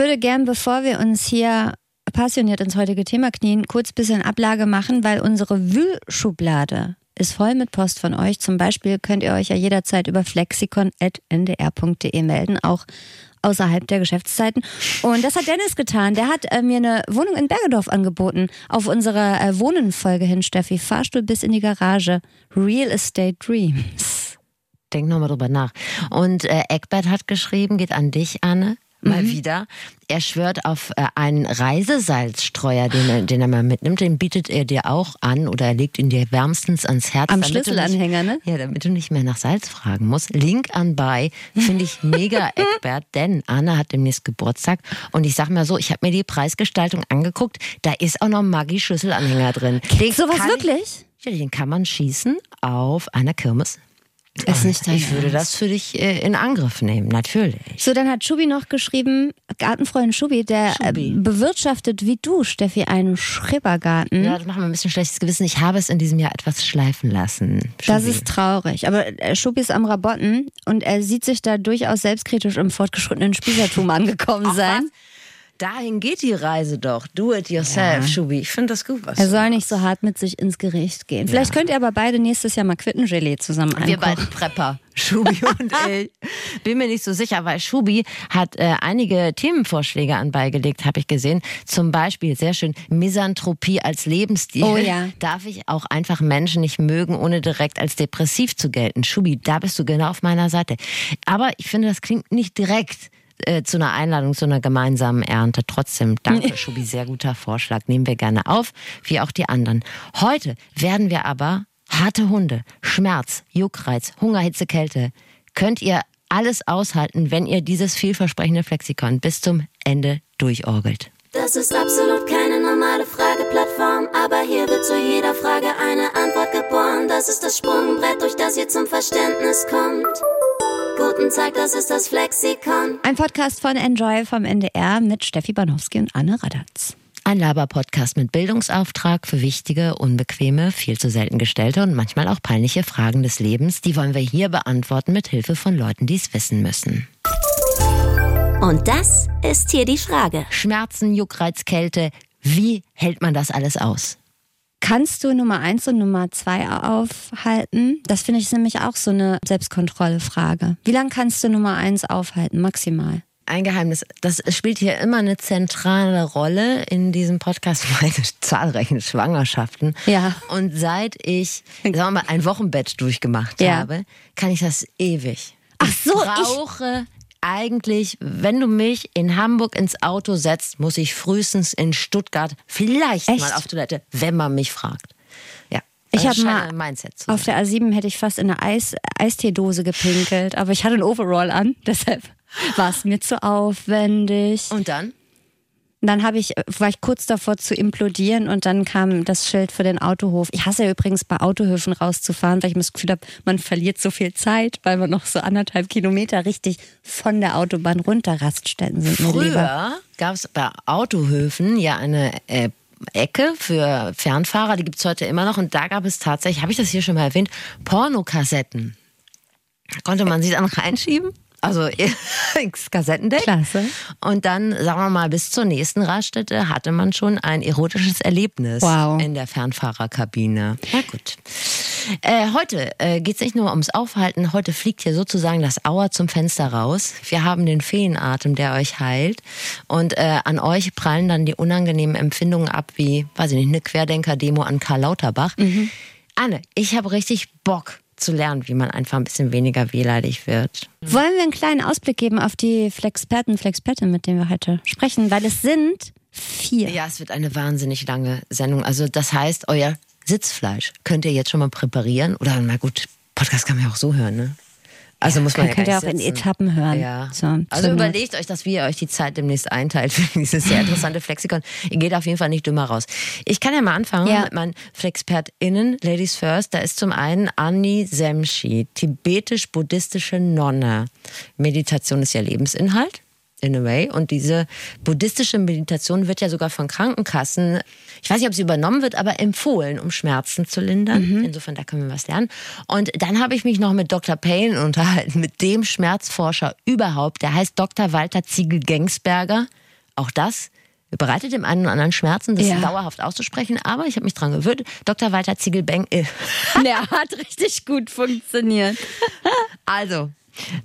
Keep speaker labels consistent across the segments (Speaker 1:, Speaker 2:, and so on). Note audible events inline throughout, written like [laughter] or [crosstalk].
Speaker 1: würde gern, bevor wir uns hier passioniert ins heutige Thema knien, kurz ein bisschen Ablage machen, weil unsere Wühlschublade ist voll mit Post von euch. Zum Beispiel könnt ihr euch ja jederzeit über flexikon.ndr.de melden, auch außerhalb der Geschäftszeiten. Und das hat Dennis getan. Der hat äh, mir eine Wohnung in Bergedorf angeboten. Auf unsere äh, Wohnenfolge hin, Steffi. Fahrstuhl bis in die Garage. Real Estate Dreams.
Speaker 2: Denk nochmal drüber nach. Und äh, Eckbert hat geschrieben, geht an dich, Anne mal mhm. wieder. Er schwört auf äh, einen Reisesalzstreuer, den er, den er mal mitnimmt. Den bietet er dir auch an oder er legt ihn dir wärmstens ans Herz.
Speaker 1: Am Schlüsselanhänger,
Speaker 2: ne? Ja, damit du nicht mehr nach Salz fragen musst. Link anbei finde ich mega, [laughs] Eckbert, denn Anna hat demnächst Geburtstag und ich sag mal so, ich habe mir die Preisgestaltung angeguckt. Da ist auch noch Maggi-Schlüsselanhänger drin.
Speaker 1: Den Sowas wirklich?
Speaker 2: Ich, ja, den kann man schießen auf einer Kirmes.
Speaker 1: Ist nicht
Speaker 2: dein ich würde das für dich äh, in Angriff nehmen, natürlich.
Speaker 1: So, dann hat Schubi noch geschrieben, Gartenfreund Schubi, der äh, Schubi. bewirtschaftet wie du, Steffi, einen Schrebergarten.
Speaker 2: Ja, das macht mir ein bisschen schlechtes Gewissen. Ich habe es in diesem Jahr etwas schleifen lassen.
Speaker 1: Schubi. Das ist traurig. Aber äh, Schubi ist am Rabotten und er sieht sich da durchaus selbstkritisch im fortgeschrittenen Spießertum [laughs] angekommen sein. Was?
Speaker 2: Dahin geht die Reise doch. Do it yourself, ja. Schubi. Ich finde das gut, was
Speaker 1: Er soll nicht so hart mit sich ins Gericht gehen. Vielleicht ja. könnt ihr aber beide nächstes Jahr mal Quittengelee zusammen einkochen.
Speaker 2: Wir beiden Prepper. [laughs] Schubi und [laughs] ich. Bin mir nicht so sicher, weil Schubi hat äh, einige Themenvorschläge anbeigelegt, habe ich gesehen. Zum Beispiel, sehr schön, Misanthropie als Lebensstil.
Speaker 1: Oh ja.
Speaker 2: Darf ich auch einfach Menschen nicht mögen, ohne direkt als depressiv zu gelten? Schubi, da bist du genau auf meiner Seite. Aber ich finde, das klingt nicht direkt äh, zu einer Einladung zu einer gemeinsamen Ernte. Trotzdem, danke, [laughs] Schubi, sehr guter Vorschlag. Nehmen wir gerne auf, wie auch die anderen. Heute werden wir aber harte Hunde, Schmerz, Juckreiz, Hunger, Hitze, Kälte. Könnt ihr alles aushalten, wenn ihr dieses vielversprechende Flexikon bis zum Ende durchorgelt.
Speaker 3: Das ist absolut keine normale Frageplattform, aber hier wird zu jeder Frage eine Antwort geboren. Das ist das Sprungbrett, durch das ihr zum Verständnis kommt guten Zeit, das ist das Flexikon.
Speaker 1: Ein Podcast von Enjoy vom NDR mit Steffi Banowski und Anne Radatz.
Speaker 2: Ein Laber-Podcast mit Bildungsauftrag für wichtige, unbequeme, viel zu selten gestellte und manchmal auch peinliche Fragen des Lebens. Die wollen wir hier beantworten mit Hilfe von Leuten, die es wissen müssen.
Speaker 3: Und das ist hier die Frage.
Speaker 2: Schmerzen, Juckreiz, Kälte. Wie hält man das alles aus?
Speaker 1: Kannst du Nummer eins und Nummer zwei aufhalten? Das finde ich nämlich auch so eine Selbstkontrollefrage. Wie lange kannst du Nummer eins aufhalten, maximal?
Speaker 2: Ein Geheimnis, das spielt hier immer eine zentrale Rolle in diesem Podcast, meine [laughs] zahlreichen Schwangerschaften.
Speaker 1: Ja.
Speaker 2: Und seit ich, [laughs] sagen wir mal, ein Wochenbett durchgemacht ja. habe, kann ich das ewig.
Speaker 1: Ach so,
Speaker 2: ich brauche eigentlich, wenn du mich in Hamburg ins Auto setzt, muss ich frühestens in Stuttgart vielleicht Echt? mal auf Toilette, wenn man mich fragt. Ja.
Speaker 1: Ich habe mal Mindset auf der A7 hätte ich fast in eine Eis, Eisteedose gepinkelt, aber ich hatte ein Overall an, [laughs] deshalb war es mir zu aufwendig.
Speaker 2: Und dann?
Speaker 1: Dann habe ich, war ich kurz davor zu implodieren und dann kam das Schild für den Autohof. Ich hasse ja übrigens bei Autohöfen rauszufahren, weil ich mir das Gefühl habe, man verliert so viel Zeit, weil man noch so anderthalb Kilometer richtig von der Autobahn runter Raststätten sind.
Speaker 2: Früher gab es bei Autohöfen ja eine äh, Ecke für Fernfahrer, die gibt es heute immer noch. Und da gab es tatsächlich, habe ich das hier schon mal erwähnt, Pornokassetten. Konnte man sie dann [laughs] reinschieben also [laughs] Kassettendeck.
Speaker 1: Klasse.
Speaker 2: Und dann, sagen wir mal, bis zur nächsten Raststätte hatte man schon ein erotisches Erlebnis
Speaker 1: wow.
Speaker 2: in der Fernfahrerkabine. Ja gut. Äh, heute äh, geht es nicht nur ums Aufhalten, heute fliegt hier sozusagen das Auer zum Fenster raus. Wir haben den Feenatem, der euch heilt. Und äh, an euch prallen dann die unangenehmen Empfindungen ab, wie, weiß ich nicht, eine Querdenker-Demo an Karl Lauterbach. Mhm. Anne, ich habe richtig Bock zu lernen, wie man einfach ein bisschen weniger wehleidig wird.
Speaker 1: Wollen wir einen kleinen Ausblick geben auf die Flexperten, Flexperten, mit denen wir heute sprechen? Weil es sind vier.
Speaker 2: Ja, es wird eine wahnsinnig lange Sendung. Also das heißt, euer Sitzfleisch könnt ihr jetzt schon mal präparieren. Oder na gut, Podcast kann man ja auch so hören, ne? Also muss man ja
Speaker 1: könnt ihr auch in Etappen hören.
Speaker 2: Ja. So, also überlegt euch das, wie ihr euch die Zeit demnächst einteilt für dieses sehr interessante Flexikon. Ihr geht auf jeden Fall nicht dümmer raus. Ich kann ja mal anfangen ja. mit meinen FlexpertInnen, Ladies First. Da ist zum einen Anni Semshi, tibetisch-buddhistische Nonne. Meditation ist ja Lebensinhalt in a way. Und diese buddhistische Meditation wird ja sogar von Krankenkassen, ich weiß nicht, ob sie übernommen wird, aber empfohlen, um Schmerzen zu lindern. Mhm. Insofern, da können wir was lernen. Und dann habe ich mich noch mit Dr. Payne unterhalten, mit dem Schmerzforscher überhaupt. Der heißt Dr. Walter Ziegel-Gengsberger. Auch das bereitet dem einen oder anderen Schmerzen, das ja. dauerhaft auszusprechen, aber ich habe mich dran gewöhnt. Dr. Walter Ziegelbeng. Äh. [laughs]
Speaker 1: Der hat richtig gut funktioniert. [laughs]
Speaker 2: Also,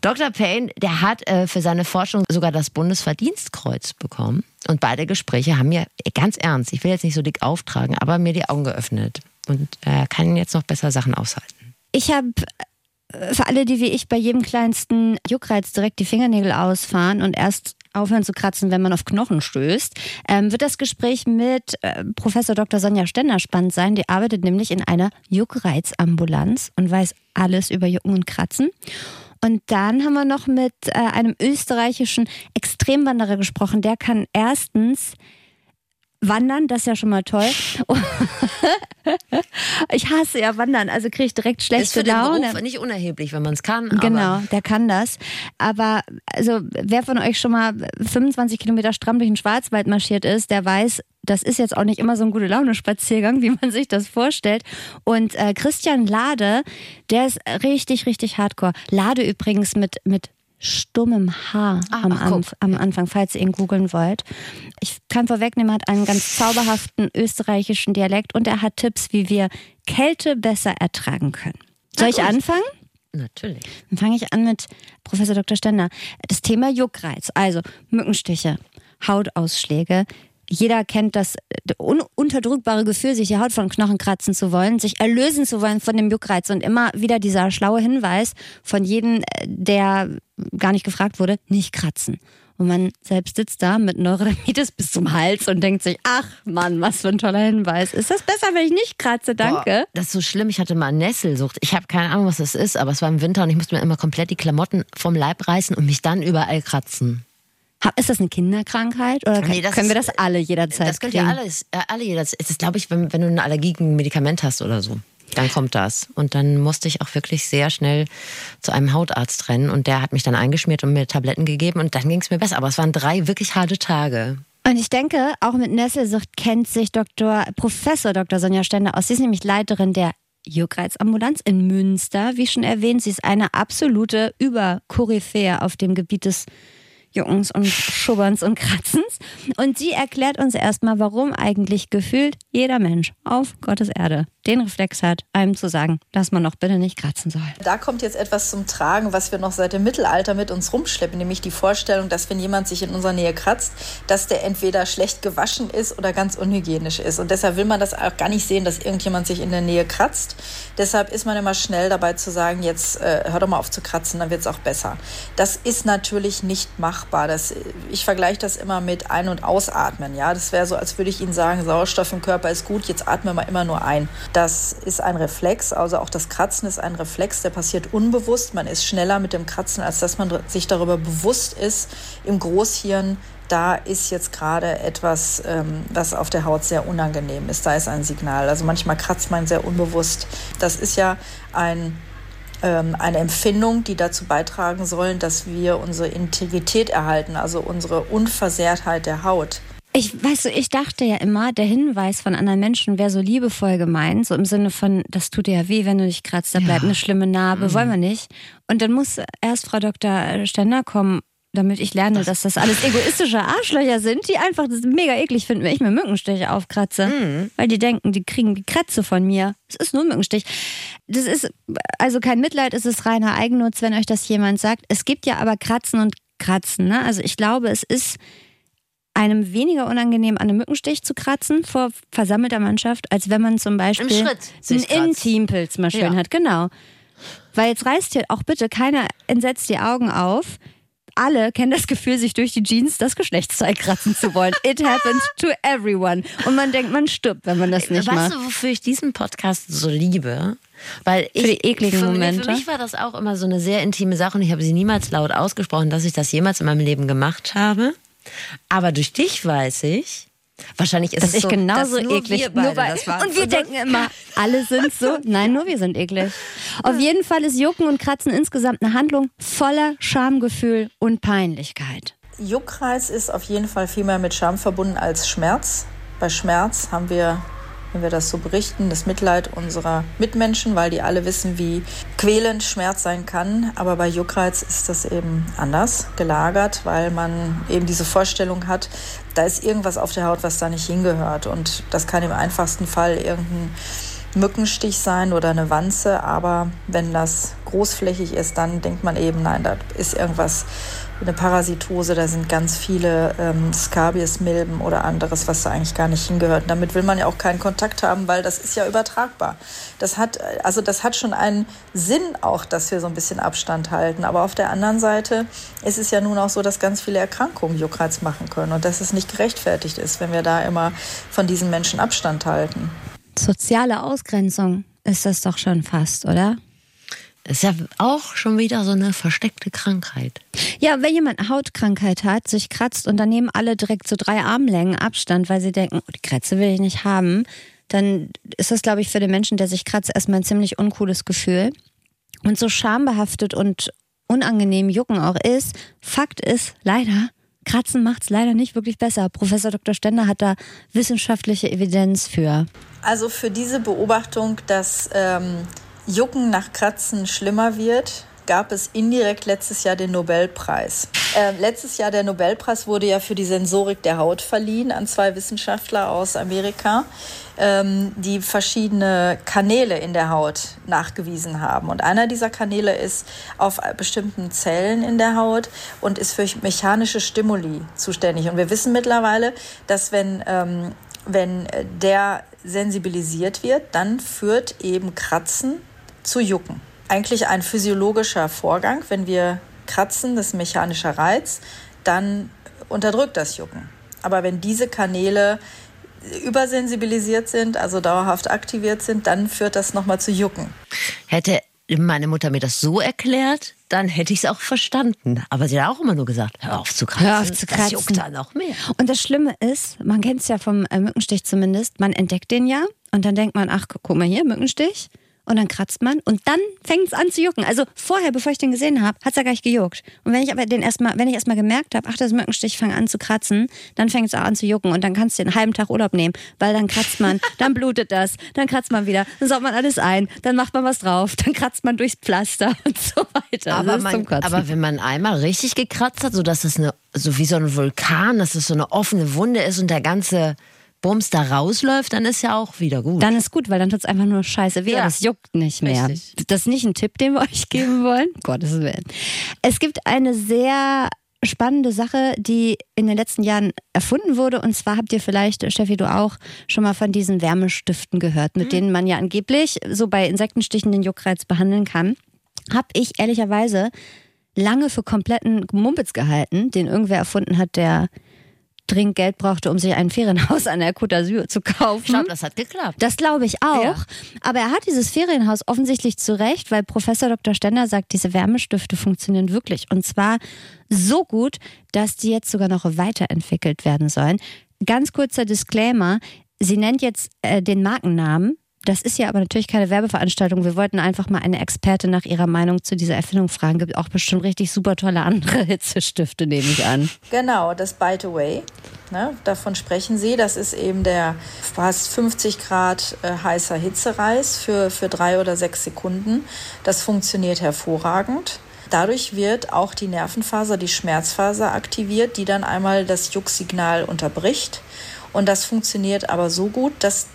Speaker 2: Dr. Payne, der hat äh, für seine Forschung sogar das Bundesverdienstkreuz bekommen. Und beide Gespräche haben mir ganz ernst, ich will jetzt nicht so dick auftragen, aber mir die Augen geöffnet. Und äh, kann jetzt noch besser Sachen aushalten.
Speaker 1: Ich habe für alle, die wie ich bei jedem kleinsten Juckreiz direkt die Fingernägel ausfahren und erst aufhören zu kratzen, wenn man auf Knochen stößt, ähm, wird das Gespräch mit äh, Professor Dr. Sonja Stenner spannend sein. Die arbeitet nämlich in einer Juckreizambulanz und weiß alles über Jucken und Kratzen. Und dann haben wir noch mit äh, einem österreichischen Extremwanderer gesprochen. Der kann erstens Wandern, das ist ja schon mal toll. [laughs] ich hasse ja Wandern, also kriege ich direkt schlechte ist für Laune.
Speaker 2: Den Beruf nicht unerheblich, wenn man es kann.
Speaker 1: Genau, der kann das. Aber also wer von euch schon mal 25 Kilometer stramm durch den Schwarzwald marschiert ist, der weiß, das ist jetzt auch nicht immer so ein gute Laune-Spaziergang, wie man sich das vorstellt. Und äh, Christian Lade, der ist richtig, richtig hardcore. Lade übrigens mit, mit stummem H ah, am, Anf am, Anfang, falls ihr ihn googeln wollt. Ich kann vorwegnehmen, er hat einen ganz zauberhaften österreichischen Dialekt und er hat Tipps, wie wir Kälte besser ertragen können. Soll ich anfangen?
Speaker 2: Natürlich.
Speaker 1: Dann fange ich an mit Professor Dr. Stender. Das Thema Juckreiz, also Mückenstiche, Hautausschläge, jeder kennt das ununterdrückbare Gefühl, sich die Haut von Knochen kratzen zu wollen, sich erlösen zu wollen von dem Juckreiz und immer wieder dieser schlaue Hinweis von jedem, äh, der gar nicht gefragt wurde, nicht kratzen. Und man selbst sitzt da mit Neurodermitis bis zum Hals und denkt sich, ach Mann, was für ein toller Hinweis. Ist das besser, wenn ich nicht kratze? Danke.
Speaker 2: Boah, das ist so schlimm. Ich hatte mal Nesselsucht. Ich habe keine Ahnung, was das ist, aber es war im Winter und ich musste mir immer komplett die Klamotten vom Leib reißen und mich dann überall kratzen.
Speaker 1: Ist das eine Kinderkrankheit oder nee, können wir das alle jederzeit?
Speaker 2: Das könnt ihr alles, äh, alle jederzeit. Es ist, glaube ich, wenn, wenn du eine Allergie gegen ein Medikament hast oder so. Dann kommt das. Und dann musste ich auch wirklich sehr schnell zu einem Hautarzt rennen. Und der hat mich dann eingeschmiert und mir Tabletten gegeben. Und dann ging es mir besser. Aber es waren drei wirklich harte Tage.
Speaker 1: Und ich denke, auch mit Nesselsucht kennt sich Dr. Professor Dr. Sonja Stender aus. Sie ist nämlich Leiterin der Juckreizambulanz in Münster. Wie schon erwähnt, sie ist eine absolute Überkoryphäe auf dem Gebiet des Juckens und Schubberns und Kratzens. Und sie erklärt uns erstmal, warum eigentlich gefühlt jeder Mensch auf Gottes Erde den Reflex hat, einem zu sagen, dass man noch bitte nicht kratzen soll.
Speaker 4: Da kommt jetzt etwas zum Tragen, was wir noch seit dem Mittelalter mit uns rumschleppen, nämlich die Vorstellung, dass wenn jemand sich in unserer Nähe kratzt, dass der entweder schlecht gewaschen ist oder ganz unhygienisch ist. Und deshalb will man das auch gar nicht sehen, dass irgendjemand sich in der Nähe kratzt. Deshalb ist man immer schnell dabei zu sagen, jetzt äh, hör doch mal auf zu kratzen, dann wird es auch besser. Das ist natürlich nicht machbar. Das, ich vergleiche das immer mit Ein- und Ausatmen. Ja, das wäre so, als würde ich Ihnen sagen, Sauerstoff im Körper ist gut, jetzt atmen wir immer nur ein. Das ist ein Reflex, also auch das Kratzen ist ein Reflex, der passiert unbewusst. Man ist schneller mit dem Kratzen, als dass man sich darüber bewusst ist. Im Großhirn, da ist jetzt gerade etwas, ähm, was auf der Haut sehr unangenehm ist. Da ist ein Signal. Also manchmal kratzt man sehr unbewusst. Das ist ja ein ähm, eine Empfindung, die dazu beitragen sollen, dass wir unsere Integrität erhalten, also unsere Unversehrtheit der Haut.
Speaker 1: Ich weißt du, ich dachte ja immer, der Hinweis von anderen Menschen wäre so liebevoll gemeint, so im Sinne von, das tut dir ja weh, wenn du dich kratzt, da bleibt ja. eine schlimme Narbe, mhm. wollen wir nicht. Und dann muss erst Frau Dr. Stender kommen, damit ich lerne, das dass das alles egoistische Arschlöcher sind, die einfach das mega eklig finden, wenn ich mir Mückenstiche aufkratze. Mhm. Weil die denken, die kriegen die Kratze von mir. Es ist nur ein Mückenstich. Das ist also kein Mitleid, es ist reiner Eigennutz, wenn euch das jemand sagt. Es gibt ja aber Kratzen und Kratzen. Ne? Also ich glaube, es ist einem weniger unangenehm, an einem Mückenstich zu kratzen vor versammelter Mannschaft, als wenn man zum Beispiel einen Intimpilz mal schön ja. hat. Genau. Weil jetzt reißt hier auch bitte keiner entsetzt die Augen auf. Alle kennen das Gefühl, sich durch die Jeans das Geschlechtsteil kratzen zu wollen. It happens to everyone. Und man denkt, man stirbt, wenn man das nicht weißt
Speaker 2: macht. Weißt du, wofür ich diesen Podcast so liebe? Weil
Speaker 1: ich, für die ekligen für, Momente.
Speaker 2: Für mich war das auch immer so eine sehr intime Sache und ich habe sie niemals laut ausgesprochen, dass ich das jemals in meinem Leben gemacht habe. Aber durch dich weiß ich, Wahrscheinlich ist
Speaker 1: dass
Speaker 2: es
Speaker 1: ich so, genauso eklig wir nur bei, Und wir denken immer, alle sind so. [laughs] Nein, nur wir sind eklig. Auf jeden Fall ist Jucken und Kratzen insgesamt eine Handlung voller Schamgefühl und Peinlichkeit.
Speaker 4: Juckreiz ist auf jeden Fall viel mehr mit Scham verbunden als Schmerz. Bei Schmerz haben wir wenn wir das so berichten, das Mitleid unserer Mitmenschen, weil die alle wissen, wie quälend Schmerz sein kann. Aber bei Juckreiz ist das eben anders gelagert, weil man eben diese Vorstellung hat, da ist irgendwas auf der Haut, was da nicht hingehört. Und das kann im einfachsten Fall irgendein Mückenstich sein oder eine Wanze. Aber wenn das großflächig ist, dann denkt man eben, nein, da ist irgendwas eine Parasitose, da sind ganz viele ähm, Scabies-Milben oder anderes, was da eigentlich gar nicht hingehört. Und damit will man ja auch keinen Kontakt haben, weil das ist ja übertragbar. Das hat, also das hat schon einen Sinn auch, dass wir so ein bisschen Abstand halten. Aber auf der anderen Seite ist es ja nun auch so, dass ganz viele Erkrankungen Juckreiz machen können und dass es nicht gerechtfertigt ist, wenn wir da immer von diesen Menschen Abstand halten.
Speaker 1: Soziale Ausgrenzung ist das doch schon fast, oder?
Speaker 2: Ist ja auch schon wieder so eine versteckte Krankheit.
Speaker 1: Ja, wenn jemand eine Hautkrankheit hat, sich kratzt und dann nehmen alle direkt so drei Armlängen Abstand, weil sie denken, oh, die Kratze will ich nicht haben, dann ist das, glaube ich, für den Menschen, der sich kratzt, erstmal ein ziemlich uncooles Gefühl. Und so schambehaftet und unangenehm Jucken auch ist, Fakt ist leider, Kratzen macht es leider nicht wirklich besser. Professor Dr. Stender hat da wissenschaftliche Evidenz für.
Speaker 4: Also für diese Beobachtung, dass ähm, Jucken nach Kratzen schlimmer wird, gab es indirekt letztes Jahr den Nobelpreis. Äh, letztes Jahr der Nobelpreis wurde ja für die Sensorik der Haut verliehen an zwei Wissenschaftler aus Amerika, ähm, die verschiedene Kanäle in der Haut nachgewiesen haben. Und einer dieser Kanäle ist auf bestimmten Zellen in der Haut und ist für mechanische Stimuli zuständig. Und wir wissen mittlerweile, dass wenn ähm, wenn der sensibilisiert wird, dann führt eben Kratzen zu jucken. Eigentlich ein physiologischer Vorgang. Wenn wir kratzen, das ist ein mechanischer Reiz, dann unterdrückt das Jucken. Aber wenn diese Kanäle übersensibilisiert sind, also dauerhaft aktiviert sind, dann führt das nochmal zu Jucken.
Speaker 2: Hätte meine Mutter mir das so erklärt, dann hätte ich es auch verstanden. Aber sie hat auch immer nur gesagt, hör auf zu kratzen. Hör auf zu kratzen. Das juckt da noch mehr.
Speaker 1: Und das Schlimme ist, man kennt es ja vom äh, Mückenstich zumindest, man entdeckt den ja und dann denkt man, ach, guck mal hier, Mückenstich und dann kratzt man und dann fängt es an zu jucken. Also vorher, bevor ich den gesehen habe, hat es ja gar nicht gejuckt. Und wenn ich aber den erstmal, wenn ich erstmal gemerkt habe, ach, das Mückenstich fängt an zu kratzen, dann fängt es auch an zu jucken und dann kannst du den halben Tag Urlaub nehmen, weil dann kratzt man, [laughs] dann blutet das, dann kratzt man wieder, dann saugt man alles ein, dann macht man was drauf, dann kratzt man durchs Pflaster [laughs] und so weiter.
Speaker 2: Aber, man, aber wenn man einmal richtig gekratzt hat, so dass es eine, so wie so ein Vulkan, dass es so eine offene Wunde ist und der ganze Bums da rausläuft, dann ist ja auch wieder gut.
Speaker 1: Dann ist gut, weil dann tut es einfach nur scheiße weh. Ja. Das juckt nicht mehr. Richtig. Das ist nicht ein Tipp, den wir [laughs] euch geben wollen. Gottes Willen. Es gibt eine sehr spannende Sache, die in den letzten Jahren erfunden wurde. Und zwar habt ihr vielleicht, Steffi, du auch, schon mal von diesen Wärmestiften gehört, mit mhm. denen man ja angeblich so bei Insektenstichen den Juckreiz behandeln kann. Hab ich ehrlicherweise lange für kompletten Mumpitz gehalten, den irgendwer erfunden hat, der dringend Geld brauchte, um sich ein Ferienhaus an der Côte d'Azur zu kaufen. Ich
Speaker 2: glaube, das hat geklappt.
Speaker 1: Das glaube ich auch. Ja. Aber er hat dieses Ferienhaus offensichtlich zurecht, weil Professor Dr. Stender sagt, diese Wärmestifte funktionieren wirklich. Und zwar so gut, dass die jetzt sogar noch weiterentwickelt werden sollen. Ganz kurzer Disclaimer. Sie nennt jetzt äh, den Markennamen das ist ja aber natürlich keine Werbeveranstaltung. Wir wollten einfach mal eine Expertin nach ihrer Meinung zu dieser Erfindung fragen. Gibt auch bestimmt richtig super tolle andere [laughs] Hitzestifte, nehme ich an.
Speaker 4: Genau, das Bite Away. Ne, davon sprechen Sie. Das ist eben der fast 50 Grad äh, heißer Hitzereis für, für drei oder sechs Sekunden. Das funktioniert hervorragend. Dadurch wird auch die Nervenfaser, die Schmerzfaser aktiviert, die dann einmal das Jucksignal unterbricht. Und das funktioniert aber so gut, dass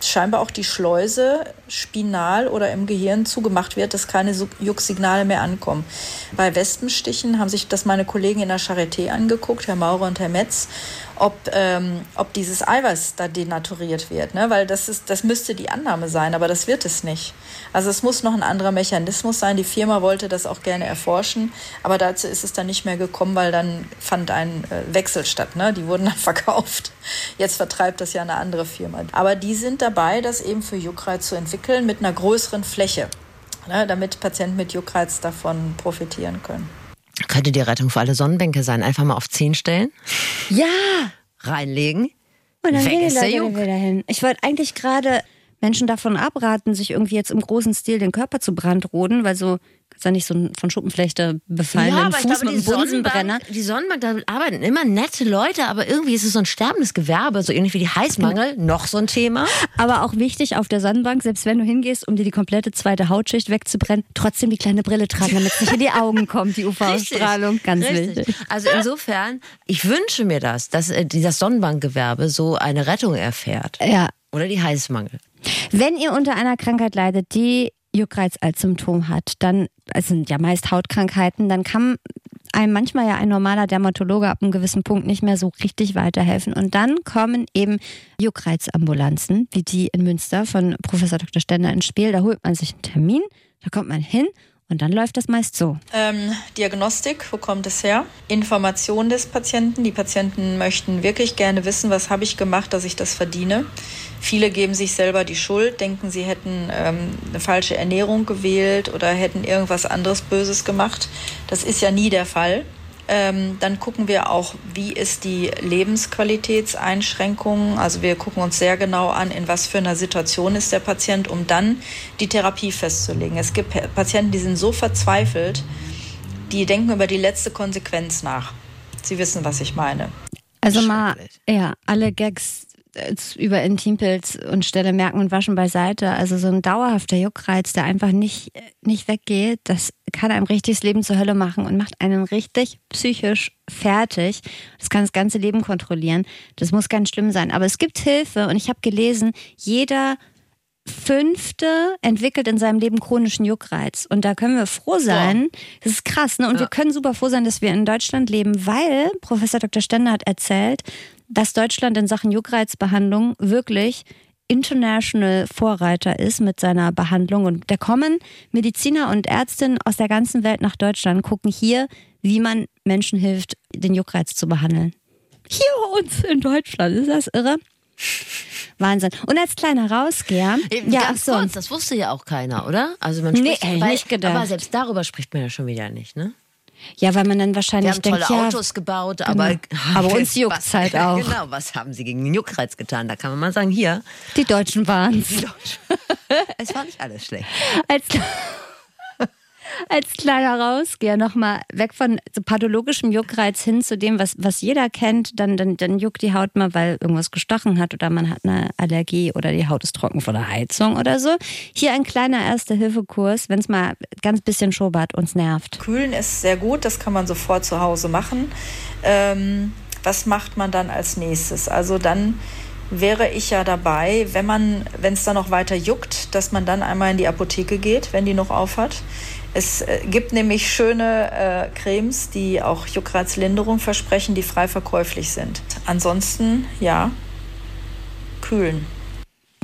Speaker 4: scheinbar auch die Schleuse spinal oder im Gehirn zugemacht wird, dass keine Jucksignale mehr ankommen. Bei Wespenstichen haben sich das meine Kollegen in der Charité angeguckt, Herr Maurer und Herr Metz ob, ähm, ob dieses Eiweiß da denaturiert wird. Ne? Weil das, ist, das müsste die Annahme sein, aber das wird es nicht. Also es muss noch ein anderer Mechanismus sein. Die Firma wollte das auch gerne erforschen, aber dazu ist es dann nicht mehr gekommen, weil dann fand ein äh, Wechsel statt. Ne? Die wurden [laughs] dann verkauft. Jetzt vertreibt das ja eine andere Firma. Aber die sind dabei, das eben für Juckreiz zu entwickeln mit einer größeren Fläche, ne? damit Patienten mit Juckreiz davon profitieren können.
Speaker 2: Könnte die Rettung für alle Sonnenbänke sein. Einfach mal auf 10 stellen.
Speaker 1: Ja!
Speaker 2: Reinlegen.
Speaker 1: Und dann Weg gehen die Leute wieder hin. Ich wollte eigentlich gerade Menschen davon abraten, sich irgendwie jetzt im großen Stil den Körper zu brandroden, weil so ist ja nicht so ein von Schuppenflechte befallenen ja, aber Fuß glaube, mit einem Bunsenbrenner.
Speaker 2: Die Sonnenbank, da arbeiten immer nette Leute, aber irgendwie ist es so ein sterbendes Gewerbe, so ähnlich wie die Heißmangel, noch so ein Thema.
Speaker 1: Aber auch wichtig auf der Sonnenbank, selbst wenn du hingehst, um dir die komplette zweite Hautschicht wegzubrennen, trotzdem die kleine Brille tragen, damit es nicht in die Augen kommt, die [laughs] UV-Ausstrahlung. Ganz Richtig. wichtig.
Speaker 2: Also insofern, ich wünsche mir das, dass äh, dieses Sonnenbankgewerbe so eine Rettung erfährt.
Speaker 1: Ja.
Speaker 2: Oder die Heißmangel.
Speaker 1: Wenn ihr unter einer Krankheit leidet, die Juckreiz als Symptom hat, dann, es sind ja meist Hautkrankheiten, dann kann einem manchmal ja ein normaler Dermatologe ab einem gewissen Punkt nicht mehr so richtig weiterhelfen. Und dann kommen eben Juckreizambulanzen, wie die in Münster von Professor Dr. Stender ins Spiel. Da holt man sich einen Termin, da kommt man hin und dann läuft das meist so.
Speaker 4: Ähm, Diagnostik, wo kommt es her? Information des Patienten. Die Patienten möchten wirklich gerne wissen, was habe ich gemacht, dass ich das verdiene. Viele geben sich selber die Schuld, denken, sie hätten ähm, eine falsche Ernährung gewählt oder hätten irgendwas anderes Böses gemacht. Das ist ja nie der Fall. Ähm, dann gucken wir auch, wie ist die Lebensqualitätseinschränkung. Also wir gucken uns sehr genau an, in was für einer Situation ist der Patient, um dann die Therapie festzulegen. Es gibt Patienten, die sind so verzweifelt, die denken über die letzte Konsequenz nach. Sie wissen, was ich meine.
Speaker 1: Also mal, ja, alle Gags über Intimpilz und Stelle merken und waschen beiseite. Also so ein dauerhafter Juckreiz, der einfach nicht, nicht weggeht, das kann einem richtig das Leben zur Hölle machen und macht einen richtig psychisch fertig. Das kann das ganze Leben kontrollieren. Das muss ganz schlimm sein. Aber es gibt Hilfe und ich habe gelesen, jeder Fünfte entwickelt in seinem Leben chronischen Juckreiz. Und da können wir froh sein. Das ist krass, ne? Und ja. wir können super froh sein, dass wir in Deutschland leben, weil Professor Dr. Stender hat erzählt, dass Deutschland in Sachen Juckreizbehandlung wirklich international Vorreiter ist mit seiner Behandlung. Und da kommen Mediziner und Ärztinnen aus der ganzen Welt nach Deutschland, gucken hier, wie man Menschen hilft, den Juckreiz zu behandeln. Hier bei uns in Deutschland. Ist das irre? Wahnsinn. Und als kleiner Rausgeher.
Speaker 2: Ja, ganz so. kurz, das wusste ja auch keiner, oder? Also man spricht, nee, weil, nicht gedacht. Aber selbst darüber spricht man ja schon wieder nicht, ne?
Speaker 1: Ja, weil man dann wahrscheinlich
Speaker 2: Wir haben
Speaker 1: denkt,
Speaker 2: tolle
Speaker 1: ja,
Speaker 2: Autos gebaut, genau. aber,
Speaker 1: aber [laughs] uns juckt es halt auch.
Speaker 2: Genau, was haben sie gegen den Juckreiz getan? Da kann man mal sagen, hier.
Speaker 1: Die Deutschen waren es. [laughs]
Speaker 2: Es war nicht alles schlecht.
Speaker 1: Als als kleiner Rausgeher nochmal weg von so pathologischem Juckreiz hin zu dem, was, was jeder kennt, dann, dann, dann juckt die Haut mal, weil irgendwas gestochen hat oder man hat eine Allergie oder die Haut ist trocken von der Heizung oder so. Hier ein kleiner Erste-Hilfe-Kurs, wenn es mal ganz bisschen schobert uns nervt.
Speaker 4: Kühlen ist sehr gut, das kann man sofort zu Hause machen. Ähm, was macht man dann als nächstes? Also dann wäre ich ja dabei, wenn man, wenn es dann noch weiter juckt, dass man dann einmal in die Apotheke geht, wenn die noch auf hat. Es äh, gibt nämlich schöne äh, Cremes, die auch Juckreizlinderung versprechen, die frei verkäuflich sind. Ansonsten, ja, kühlen.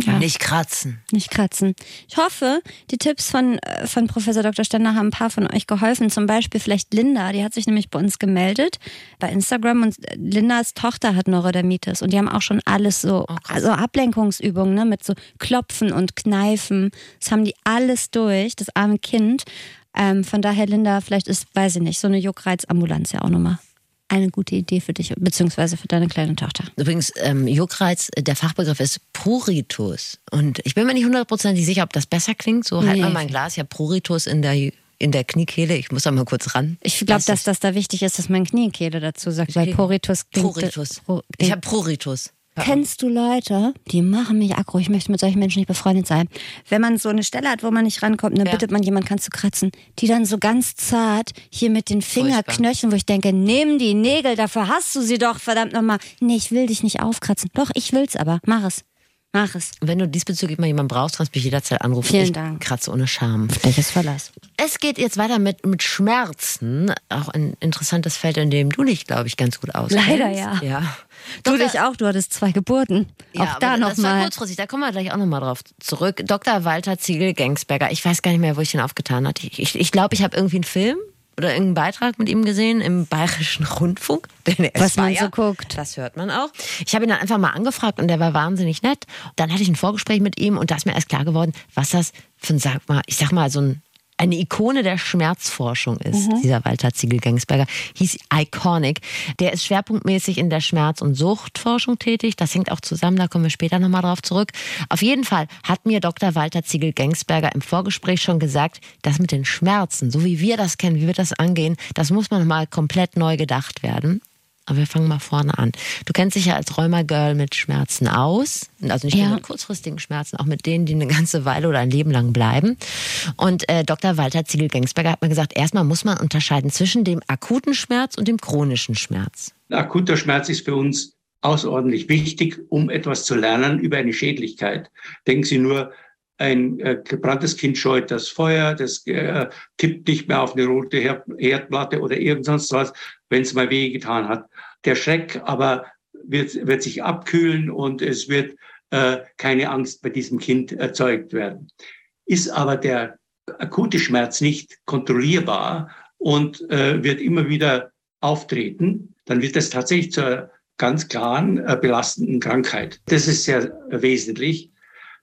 Speaker 2: Ja. Nicht kratzen.
Speaker 1: Nicht kratzen. Ich hoffe, die Tipps von, äh, von Professor Dr. Stender haben ein paar von euch geholfen. Zum Beispiel vielleicht Linda, die hat sich nämlich bei uns gemeldet bei Instagram und äh, Lindas Tochter hat Neurodermitis und die haben auch schon alles so, oh, also Ablenkungsübungen, ne, mit so Klopfen und Kneifen. Das haben die alles durch, das arme Kind. Ähm, von daher, Linda, vielleicht ist, weiß ich nicht, so eine Juckreizambulanz ja auch nochmal eine gute Idee für dich, beziehungsweise für deine kleine Tochter.
Speaker 2: Übrigens, ähm, Juckreiz, der Fachbegriff ist Pruritus. Und ich bin mir nicht hundertprozentig sicher, ob das besser klingt. So, halt nee. mal mein Glas, ich habe Pruritus in der in der Kniekehle. Ich muss da mal kurz ran.
Speaker 1: Ich glaube, dass das da wichtig ist, dass man Kniekehle dazu sagt, weil Pruritus
Speaker 2: klingt... Pruritus. Pro, ich habe Pruritus.
Speaker 1: Kennst du Leute, die machen mich aggro, ich möchte mit solchen Menschen nicht befreundet sein. Wenn man so eine Stelle hat, wo man nicht rankommt, dann ja. bittet man jemanden, kannst du kratzen, die dann so ganz zart hier mit den Fingerknöcheln, wo ich denke, nimm die Nägel, dafür hast du sie doch, verdammt nochmal. Nee, ich will dich nicht aufkratzen. Doch, ich will's aber, mach es. Mach es.
Speaker 2: Wenn du diesbezüglich mal jemanden brauchst, kannst du mich jederzeit anrufen.
Speaker 1: Vielen
Speaker 2: ich
Speaker 1: Dank.
Speaker 2: Kratze ohne Scham.
Speaker 1: Welches Verlass.
Speaker 2: Es geht jetzt weiter mit, mit Schmerzen. Auch ein interessantes Feld, in dem du dich, glaube ich, ganz gut auskennst.
Speaker 1: Leider ja.
Speaker 2: Ja.
Speaker 1: Du dich auch, du hattest zwei Geburten. Ja, auch da nochmal. Das war
Speaker 2: kurzfristig, da kommen wir gleich auch nochmal drauf zurück. Dr. Walter Ziegel-Gangsberger, ich weiß gar nicht mehr, wo ich ihn aufgetan hatte. Ich glaube, ich, ich, glaub, ich habe irgendwie einen Film oder irgendeinen Beitrag mit ihm gesehen im Bayerischen Rundfunk. [laughs]
Speaker 1: Was man so guckt.
Speaker 2: Das hört man auch. Ich habe ihn dann einfach mal angefragt und der war wahnsinnig nett. Dann hatte ich ein Vorgespräch mit ihm und da ist mir erst klar geworden, was das für ein, sag mal, ich sag mal, so ein eine Ikone der Schmerzforschung ist, mhm. dieser Walter Ziegel-Gangsberger. Hieß Iconic. Der ist schwerpunktmäßig in der Schmerz- und Suchtforschung tätig. Das hängt auch zusammen, da kommen wir später nochmal drauf zurück. Auf jeden Fall hat mir Dr. Walter Ziegel-Gangsberger im Vorgespräch schon gesagt, dass mit den Schmerzen, so wie wir das kennen, wie wir das angehen, das muss man mal komplett neu gedacht werden. Aber wir fangen mal vorne an. Du kennst dich ja als Rheuma-Girl mit Schmerzen aus. Also nicht ja. nur mit kurzfristigen Schmerzen, auch mit denen, die eine ganze Weile oder ein Leben lang bleiben. Und äh, Dr. Walter Ziegel-Gengsberger hat mir gesagt, erstmal muss man unterscheiden zwischen dem akuten Schmerz und dem chronischen Schmerz.
Speaker 5: Akuter Schmerz ist für uns außerordentlich wichtig, um etwas zu lernen über eine Schädlichkeit. Denken Sie nur, ein äh, gebranntes Kind scheut das Feuer, das äh, tippt nicht mehr auf eine rote Herdplatte oder irgend sonst was, wenn es mal wehgetan hat. Der Schreck aber wird, wird sich abkühlen und es wird äh, keine Angst bei diesem Kind erzeugt werden. Ist aber der akute Schmerz nicht kontrollierbar und äh, wird immer wieder auftreten, dann wird das tatsächlich zur ganz klaren äh, belastenden Krankheit. Das ist sehr wesentlich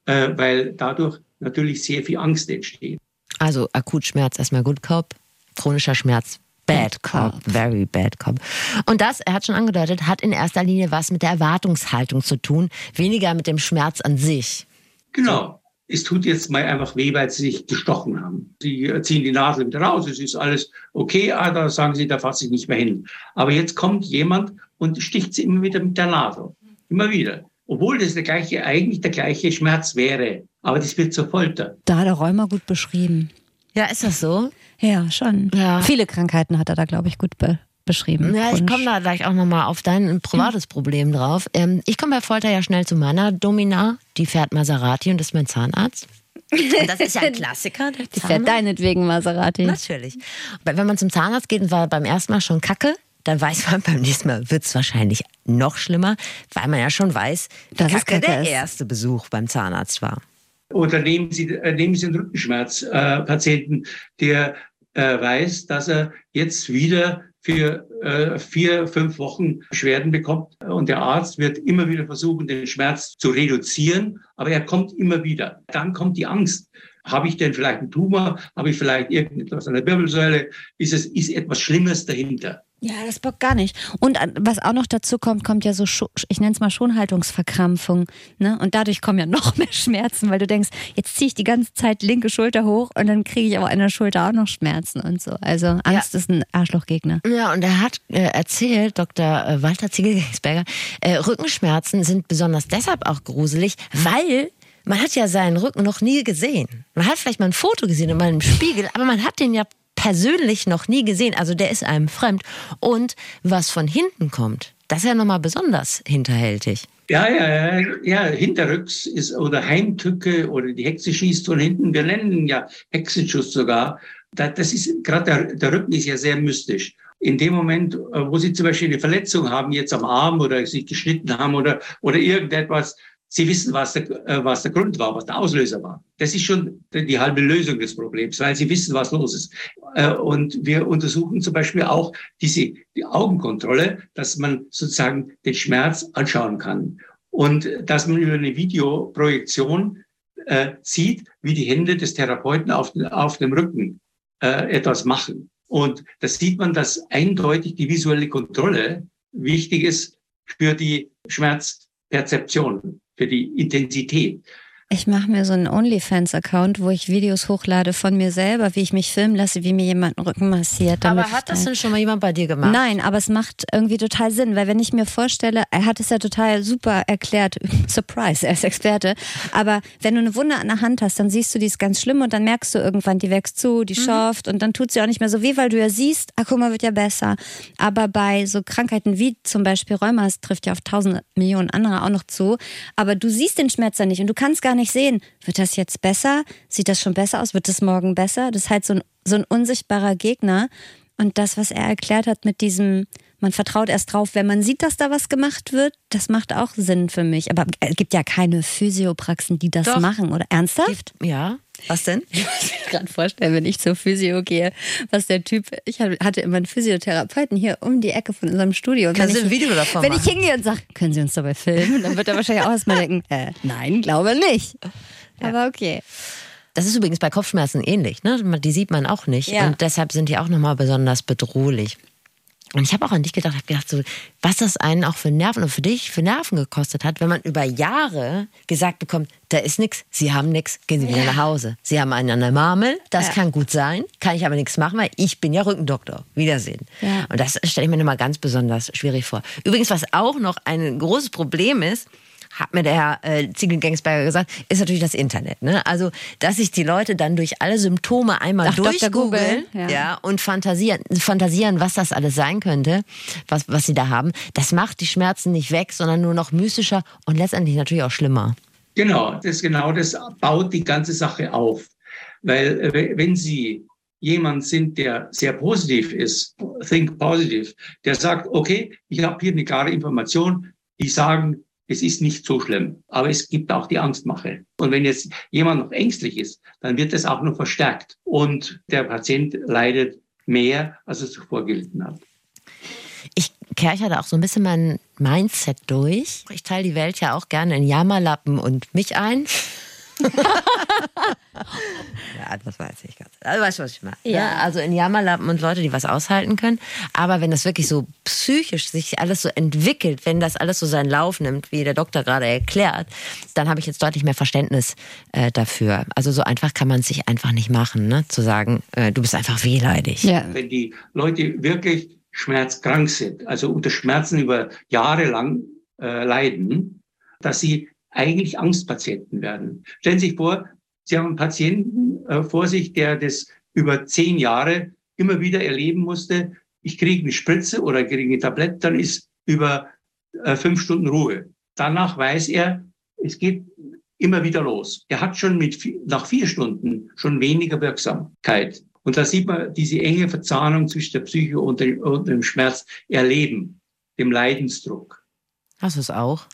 Speaker 5: äh, weil dadurch natürlich sehr viel Angst entsteht.
Speaker 2: Also Akutschmerz erstmal Good Cop, chronischer Schmerz Bad Cop, very bad cop. Und das, er hat schon angedeutet, hat in erster Linie was mit der Erwartungshaltung zu tun, weniger mit dem Schmerz an sich.
Speaker 5: Genau. Es tut jetzt mal einfach weh, weil sie sich gestochen haben. Sie ziehen die Nadel wieder raus, es ist alles okay, ah, da sagen sie, da fasse ich nicht mehr hin. Aber jetzt kommt jemand und sticht sie immer wieder mit der Nadel. Immer wieder obwohl das der gleiche, eigentlich der gleiche Schmerz wäre. Aber das wird zur Folter.
Speaker 1: Da hat er Rheuma gut beschrieben.
Speaker 2: Ja, ist das so?
Speaker 1: Ja, schon. Ja. Viele Krankheiten hat er da, glaube ich, gut be beschrieben.
Speaker 2: Ja, ich komme da gleich auch nochmal auf dein privates Problem drauf. Ähm, ich komme bei Folter ja schnell zu meiner Domina. Die fährt Maserati und ist mein Zahnarzt. Und das ist ja ein [laughs] Klassiker.
Speaker 1: Die fährt deinetwegen Maserati.
Speaker 2: Natürlich. Wenn man zum Zahnarzt geht und war beim ersten Mal schon kacke, dann weiß man, [laughs] beim nächsten Mal wird es wahrscheinlich noch schlimmer, weil man ja schon weiß, dass es der erste Besuch beim Zahnarzt war.
Speaker 5: Oder nehmen Sie, äh, nehmen Sie einen Rückenschmerzpatienten, äh, der äh, weiß, dass er jetzt wieder für äh, vier, fünf Wochen Beschwerden bekommt. Und der Arzt wird immer wieder versuchen, den Schmerz zu reduzieren, aber er kommt immer wieder. Dann kommt die Angst. Habe ich denn vielleicht einen Tumor? Habe ich vielleicht irgendetwas an der Wirbelsäule? Ist es ist etwas Schlimmes dahinter?
Speaker 1: Ja, das bockt gar nicht. Und was auch noch dazu kommt, kommt ja so, ich nenne es mal Schonhaltungsverkrampfung. Ne? Und dadurch kommen ja [laughs] noch mehr Schmerzen, weil du denkst, jetzt ziehe ich die ganze Zeit linke Schulter hoch und dann kriege ich aber an der Schulter auch noch Schmerzen und so. Also Angst ja. ist ein Arschlochgegner.
Speaker 2: Ja, und er hat äh, erzählt, Dr. Äh, Walter Ziegelgesberger, äh, Rückenschmerzen sind besonders deshalb auch gruselig, weil man hat ja seinen Rücken noch nie gesehen. Man hat vielleicht mal ein Foto gesehen in meinem Spiegel, aber man hat den ja persönlich noch nie gesehen. Also der ist einem fremd. Und was von hinten kommt, das ist ja nochmal besonders hinterhältig.
Speaker 5: Ja, ja, ja, ja, hinterrücks ist oder Heimtücke oder die Hexe schießt von hinten. Wir nennen ja Hexenschuss sogar. Das ist gerade der, der Rücken ist ja sehr mystisch. In dem Moment, wo Sie zum Beispiel eine Verletzung haben, jetzt am Arm oder sich geschnitten haben oder, oder irgendetwas, Sie wissen, was der, äh, was der Grund war, was der Auslöser war. Das ist schon die halbe Lösung des Problems, weil Sie wissen, was los ist. Äh, und wir untersuchen zum Beispiel auch diese die Augenkontrolle, dass man sozusagen den Schmerz anschauen kann. Und dass man über eine Videoprojektion äh, sieht, wie die Hände des Therapeuten auf, auf dem Rücken äh, etwas machen. Und da sieht man, dass eindeutig die visuelle Kontrolle wichtig ist für die Schmerzperzeption für die Intensität.
Speaker 1: Ich mache mir so einen OnlyFans-Account, wo ich Videos hochlade von mir selber, wie ich mich filmen lasse, wie mir jemand den Rücken massiert.
Speaker 2: Aber hat das denn schon mal jemand bei dir gemacht?
Speaker 1: Nein, aber es macht irgendwie total Sinn, weil wenn ich mir vorstelle, er hat es ja total super erklärt, [laughs] Surprise, er ist Experte, aber wenn du eine Wunde an der Hand hast, dann siehst du, die ist ganz schlimm und dann merkst du irgendwann, die wächst zu, die mhm. schafft und dann tut sie auch nicht mehr so weh, weil du ja siehst, ah, guck mal, wird ja besser. Aber bei so Krankheiten wie zum Beispiel Rheuma, es trifft ja auf tausend Millionen andere auch noch zu, aber du siehst den Schmerz ja nicht und du kannst gar nicht nicht sehen, wird das jetzt besser? Sieht das schon besser aus? Wird es morgen besser? Das ist halt so ein, so ein unsichtbarer Gegner. Und das, was er erklärt hat mit diesem, man vertraut erst drauf, wenn man sieht, dass da was gemacht wird, das macht auch Sinn für mich. Aber es gibt ja keine Physiopraxen, die das Doch. machen, oder? Ernsthaft?
Speaker 2: ja. Was denn?
Speaker 1: Ich muss mir gerade vorstellen, wenn ich zur Physio gehe, was der Typ, ich hatte immer einen Physiotherapeuten hier um die Ecke von unserem Studio.
Speaker 2: Kannst du ein Video davon
Speaker 1: Wenn machen? ich hingehe und sage, können Sie uns dabei filmen, dann wird er wahrscheinlich auch erstmal denken, äh, nein, glaube nicht. Ja. Aber okay.
Speaker 2: Das ist übrigens bei Kopfschmerzen ähnlich. Ne? Die sieht man auch nicht. Ja. Und deshalb sind die auch nochmal besonders bedrohlich. Und ich habe auch an dich gedacht, habe gedacht, so, was das einen auch für Nerven und für dich für Nerven gekostet hat, wenn man über Jahre gesagt bekommt, da ist nichts, Sie haben nichts, gehen Sie wieder ja. nach Hause. Sie haben einen an der Marmel, das ja. kann gut sein, kann ich aber nichts machen, weil ich bin ja Rückendoktor. Wiedersehen. Ja. Und das stelle ich mir nochmal ganz besonders schwierig vor. Übrigens, was auch noch ein großes Problem ist, hat mir der Herr äh, Ziegel-Gangsberger gesagt, ist natürlich das Internet. Ne? Also, dass sich die Leute dann durch alle Symptome einmal durchgoogeln ja. ja. und fantasieren, fantasieren, was das alles sein könnte, was, was sie da haben, das macht die Schmerzen nicht weg, sondern nur noch mystischer und letztendlich natürlich auch schlimmer.
Speaker 5: Genau, das genau das baut die ganze Sache auf. Weil äh, wenn Sie jemand sind, der sehr positiv ist, think positive, der sagt, okay, ich habe hier eine klare Information, die sagen, es ist nicht so schlimm. Aber es gibt auch die Angstmache. Und wenn jetzt jemand noch ängstlich ist, dann wird das auch noch verstärkt. Und der Patient leidet mehr, als er zuvor gelitten hat.
Speaker 2: Ich kerche da auch so ein bisschen mein Mindset durch. Ich teile die Welt ja auch gerne in Jammerlappen und mich ein. [laughs] ja, das weiß ich ganz. Also weißt du, was ich meine? Ja. ja. Also in Jammerlappen und Leute, die was aushalten können. Aber wenn das wirklich so psychisch sich alles so entwickelt, wenn das alles so seinen Lauf nimmt, wie der Doktor gerade erklärt, dann habe ich jetzt deutlich mehr Verständnis äh, dafür. Also so einfach kann man es sich einfach nicht machen, ne? zu sagen, äh, du bist einfach wehleidig.
Speaker 5: Ja. Wenn die Leute wirklich schmerzkrank sind, also unter Schmerzen über Jahre lang äh, leiden, dass sie eigentlich Angstpatienten werden. Stellen Sie sich vor, Sie haben einen Patienten äh, vor sich, der das über zehn Jahre immer wieder erleben musste. Ich kriege eine Spritze oder kriege eine Tablette, dann ist über äh, fünf Stunden Ruhe. Danach weiß er, es geht immer wieder los. Er hat schon mit, nach vier Stunden schon weniger Wirksamkeit. Und da sieht man diese enge Verzahnung zwischen der Psyche und dem, und dem Schmerz erleben, dem Leidensdruck.
Speaker 2: Hast du es auch?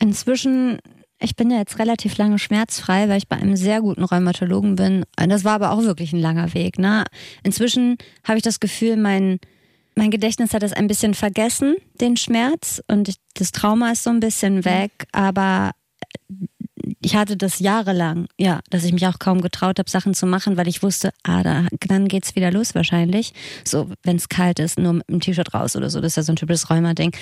Speaker 1: Inzwischen, ich bin ja jetzt relativ lange schmerzfrei, weil ich bei einem sehr guten Rheumatologen bin. Das war aber auch wirklich ein langer Weg. Ne? Inzwischen habe ich das Gefühl, mein, mein Gedächtnis hat das ein bisschen vergessen, den Schmerz. Und das Trauma ist so ein bisschen weg. Aber ich hatte das jahrelang, ja, dass ich mich auch kaum getraut habe, Sachen zu machen, weil ich wusste, ah, da, dann geht's wieder los wahrscheinlich. So, wenn es kalt ist, nur mit dem T-Shirt raus oder so. Das ist ja so ein typisches Rheuma-Ding.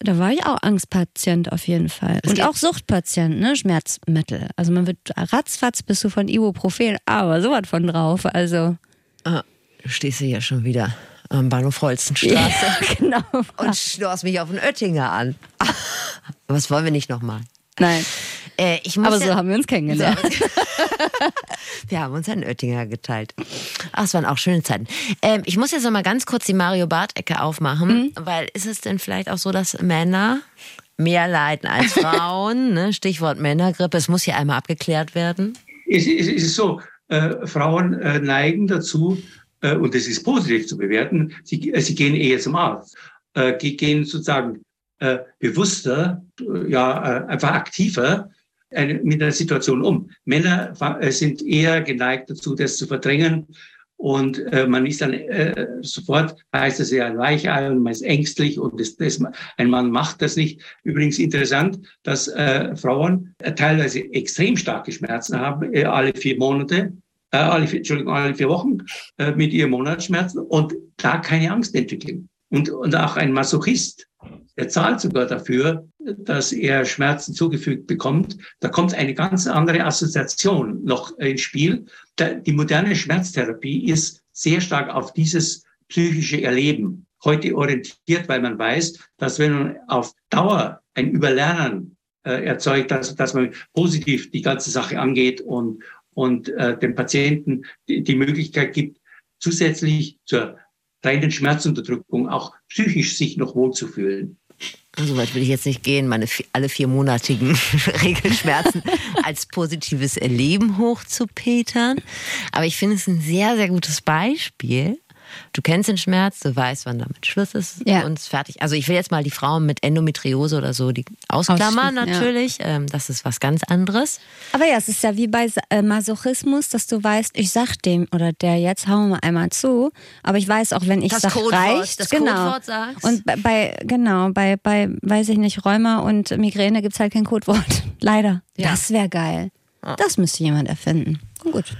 Speaker 1: Da war ich auch Angstpatient auf jeden Fall. Und auch Suchtpatient, ne? Schmerzmittel. Also man wird ratzfatz bist du von Ibuprofen, aber sowas von drauf. Also.
Speaker 2: Ah, du stehst hier schon wieder am Bahnhof Holzenstraße. [laughs] Ja, genau. Und schnorst mich auf den Oettinger an. [laughs] Was wollen wir nicht nochmal?
Speaker 1: Nein. Äh, Aber so ja, haben wir uns kennengelernt. So [laughs]
Speaker 2: wir haben uns einen Oettinger geteilt. Ach, es waren auch schöne Zeiten. Ähm, ich muss jetzt noch mal ganz kurz die Mario Bart-Ecke aufmachen, mhm. weil ist es denn vielleicht auch so, dass Männer mehr leiden als [laughs] Frauen? ne? Stichwort Männergrippe. Es muss hier einmal abgeklärt werden.
Speaker 5: Es, es, es ist so, äh, Frauen äh, neigen dazu, äh, und das ist positiv zu bewerten, sie, äh, sie gehen eher zum Arzt, äh, gehen sozusagen äh, bewusster, ja, einfach aktiver mit der Situation um. Männer äh, sind eher geneigt dazu, das zu verdrängen. Und äh, man ist dann äh, sofort, heißt es ja Weichei und man ist ängstlich und das, das, ein Mann macht das nicht. Übrigens interessant, dass äh, Frauen äh, teilweise extrem starke Schmerzen haben, äh, alle vier Monate, äh, alle, vier, Entschuldigung, alle vier Wochen äh, mit ihren Monatsschmerzen und da keine Angst entwickeln. Und, und auch ein Masochist, der zahlt sogar dafür, dass er Schmerzen zugefügt bekommt. Da kommt eine ganz andere Assoziation noch ins Spiel. Die moderne Schmerztherapie ist sehr stark auf dieses psychische Erleben heute orientiert, weil man weiß, dass wenn man auf Dauer ein Überlernen äh, erzeugt, dass, dass man positiv die ganze Sache angeht und, und äh, dem Patienten die, die Möglichkeit gibt, zusätzlich zur reinen Schmerzunterdrückung auch psychisch sich noch wohlzufühlen.
Speaker 2: So weit will ich jetzt nicht gehen, meine alle viermonatigen [laughs] Regelschmerzen [laughs] als positives Erleben hochzupetern. Aber ich finde es ein sehr, sehr gutes Beispiel, Du kennst den Schmerz, du weißt, wann damit Schluss ist ja. und fertig. Also ich will jetzt mal die Frauen mit Endometriose oder so, die ausklammern natürlich. Ja. Ähm, das ist was ganz anderes.
Speaker 1: Aber ja, es ist ja wie bei äh, Masochismus, dass du weißt, ich sag dem oder der jetzt, hauen wir einmal zu. Aber ich weiß auch, wenn ich das sag, Codewort, reicht.
Speaker 2: Das
Speaker 1: genau.
Speaker 2: Codewort sagst.
Speaker 1: Und bei, genau, bei, bei, weiß ich nicht, Rheuma und Migräne gibt es halt kein Codewort. [laughs] Leider. Ja. Das wäre geil. Das müsste jemand erfinden. Gut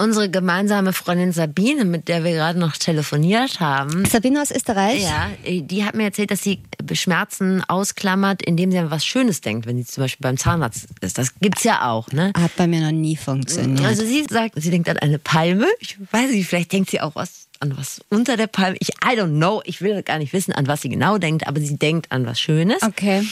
Speaker 2: unsere gemeinsame Freundin Sabine, mit der wir gerade noch telefoniert haben.
Speaker 1: Sabine aus Österreich?
Speaker 2: Ja, die hat mir erzählt, dass sie Schmerzen ausklammert, indem sie an was Schönes denkt, wenn sie zum Beispiel beim Zahnarzt ist. Das gibt's ja auch, ne?
Speaker 1: Hat bei mir noch nie funktioniert.
Speaker 2: Also sie sagt, sie denkt an eine Palme. Ich weiß nicht, vielleicht denkt sie auch was an was unter der Palme. Ich, I don't know, ich will gar nicht wissen, an was sie genau denkt, aber sie denkt an was Schönes.
Speaker 1: Okay.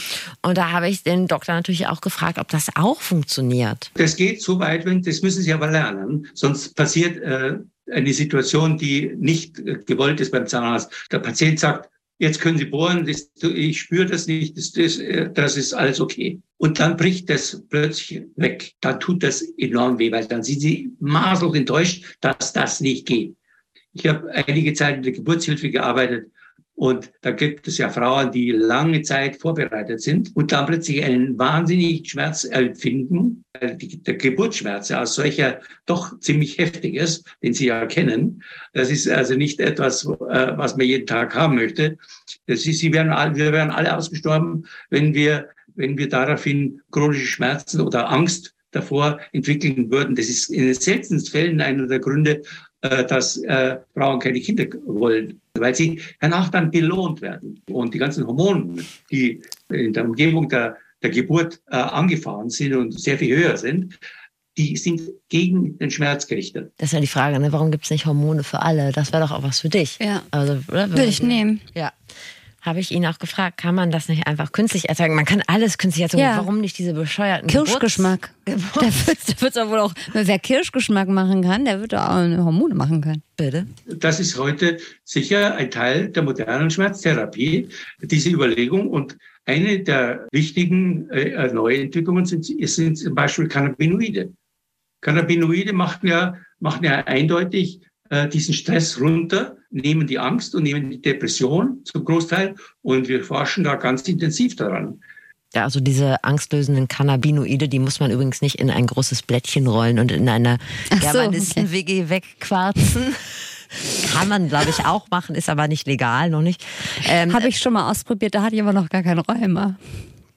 Speaker 2: Und da habe ich den Doktor natürlich auch gefragt, ob das auch funktioniert.
Speaker 5: Das geht so weit, wenn, das müssen Sie aber lernen, sonst passiert äh, eine Situation, die nicht äh, gewollt ist beim Zahnarzt. Der Patient sagt, jetzt können Sie bohren, das, ich spüre das nicht, das, das, äh, das ist alles okay. Und dann bricht das plötzlich weg. Dann tut das enorm weh, weil dann sind Sie maßlos enttäuscht, dass das nicht geht. Ich habe einige Zeit in der Geburtshilfe gearbeitet und da gibt es ja Frauen, die lange Zeit vorbereitet sind und dann plötzlich einen wahnsinnigen Schmerz empfinden, der Geburtsschmerz ja als solcher doch ziemlich heftig ist, den Sie ja kennen. Das ist also nicht etwas, äh, was man jeden Tag haben möchte. Das ist, Sie werden wir wären alle ausgestorben, wenn wir, wenn wir daraufhin chronische Schmerzen oder Angst davor entwickeln würden. Das ist in den seltensten Fällen einer der Gründe, dass äh, Frauen keine Kinder wollen, weil sie danach dann belohnt werden. Und die ganzen Hormone, die in der Umgebung der, der Geburt äh, angefahren sind und sehr viel höher sind, die sind gegen den Schmerz gerichtet.
Speaker 2: Das ist ja die Frage, ne? warum gibt es nicht Hormone für alle? Das wäre doch auch was für dich.
Speaker 1: Ja. Also, Würde ich nehmen.
Speaker 2: Ja habe ich ihn auch gefragt, kann man das nicht einfach künstlich erzeugen? Man kann alles künstlich erzeugen. Ja. Warum nicht diese bescheuerten
Speaker 1: Kirschgeschmack? Geburts der wird, doch wohl auch, wer Kirschgeschmack machen kann, der wird auch eine Hormone machen können.
Speaker 2: Bitte?
Speaker 5: Das ist heute sicher ein Teil der modernen Schmerztherapie, diese Überlegung. Und eine der wichtigen äh, Neuentwicklungen sind, sind zum Beispiel Cannabinoide. Cannabinoide machen ja, machen ja eindeutig äh, diesen Stress runter, nehmen die Angst und nehmen die Depression zum Großteil und wir forschen da ganz intensiv daran.
Speaker 2: Ja, also diese angstlösenden Cannabinoide, die muss man übrigens nicht in ein großes Blättchen rollen und in einer Germanisten-WG okay. wegquarzen. [laughs] Kann man, glaube ich, auch machen, ist aber nicht legal, noch nicht.
Speaker 1: Ähm, Habe ich schon mal ausprobiert, da hatte ich aber noch gar keinen Räumer.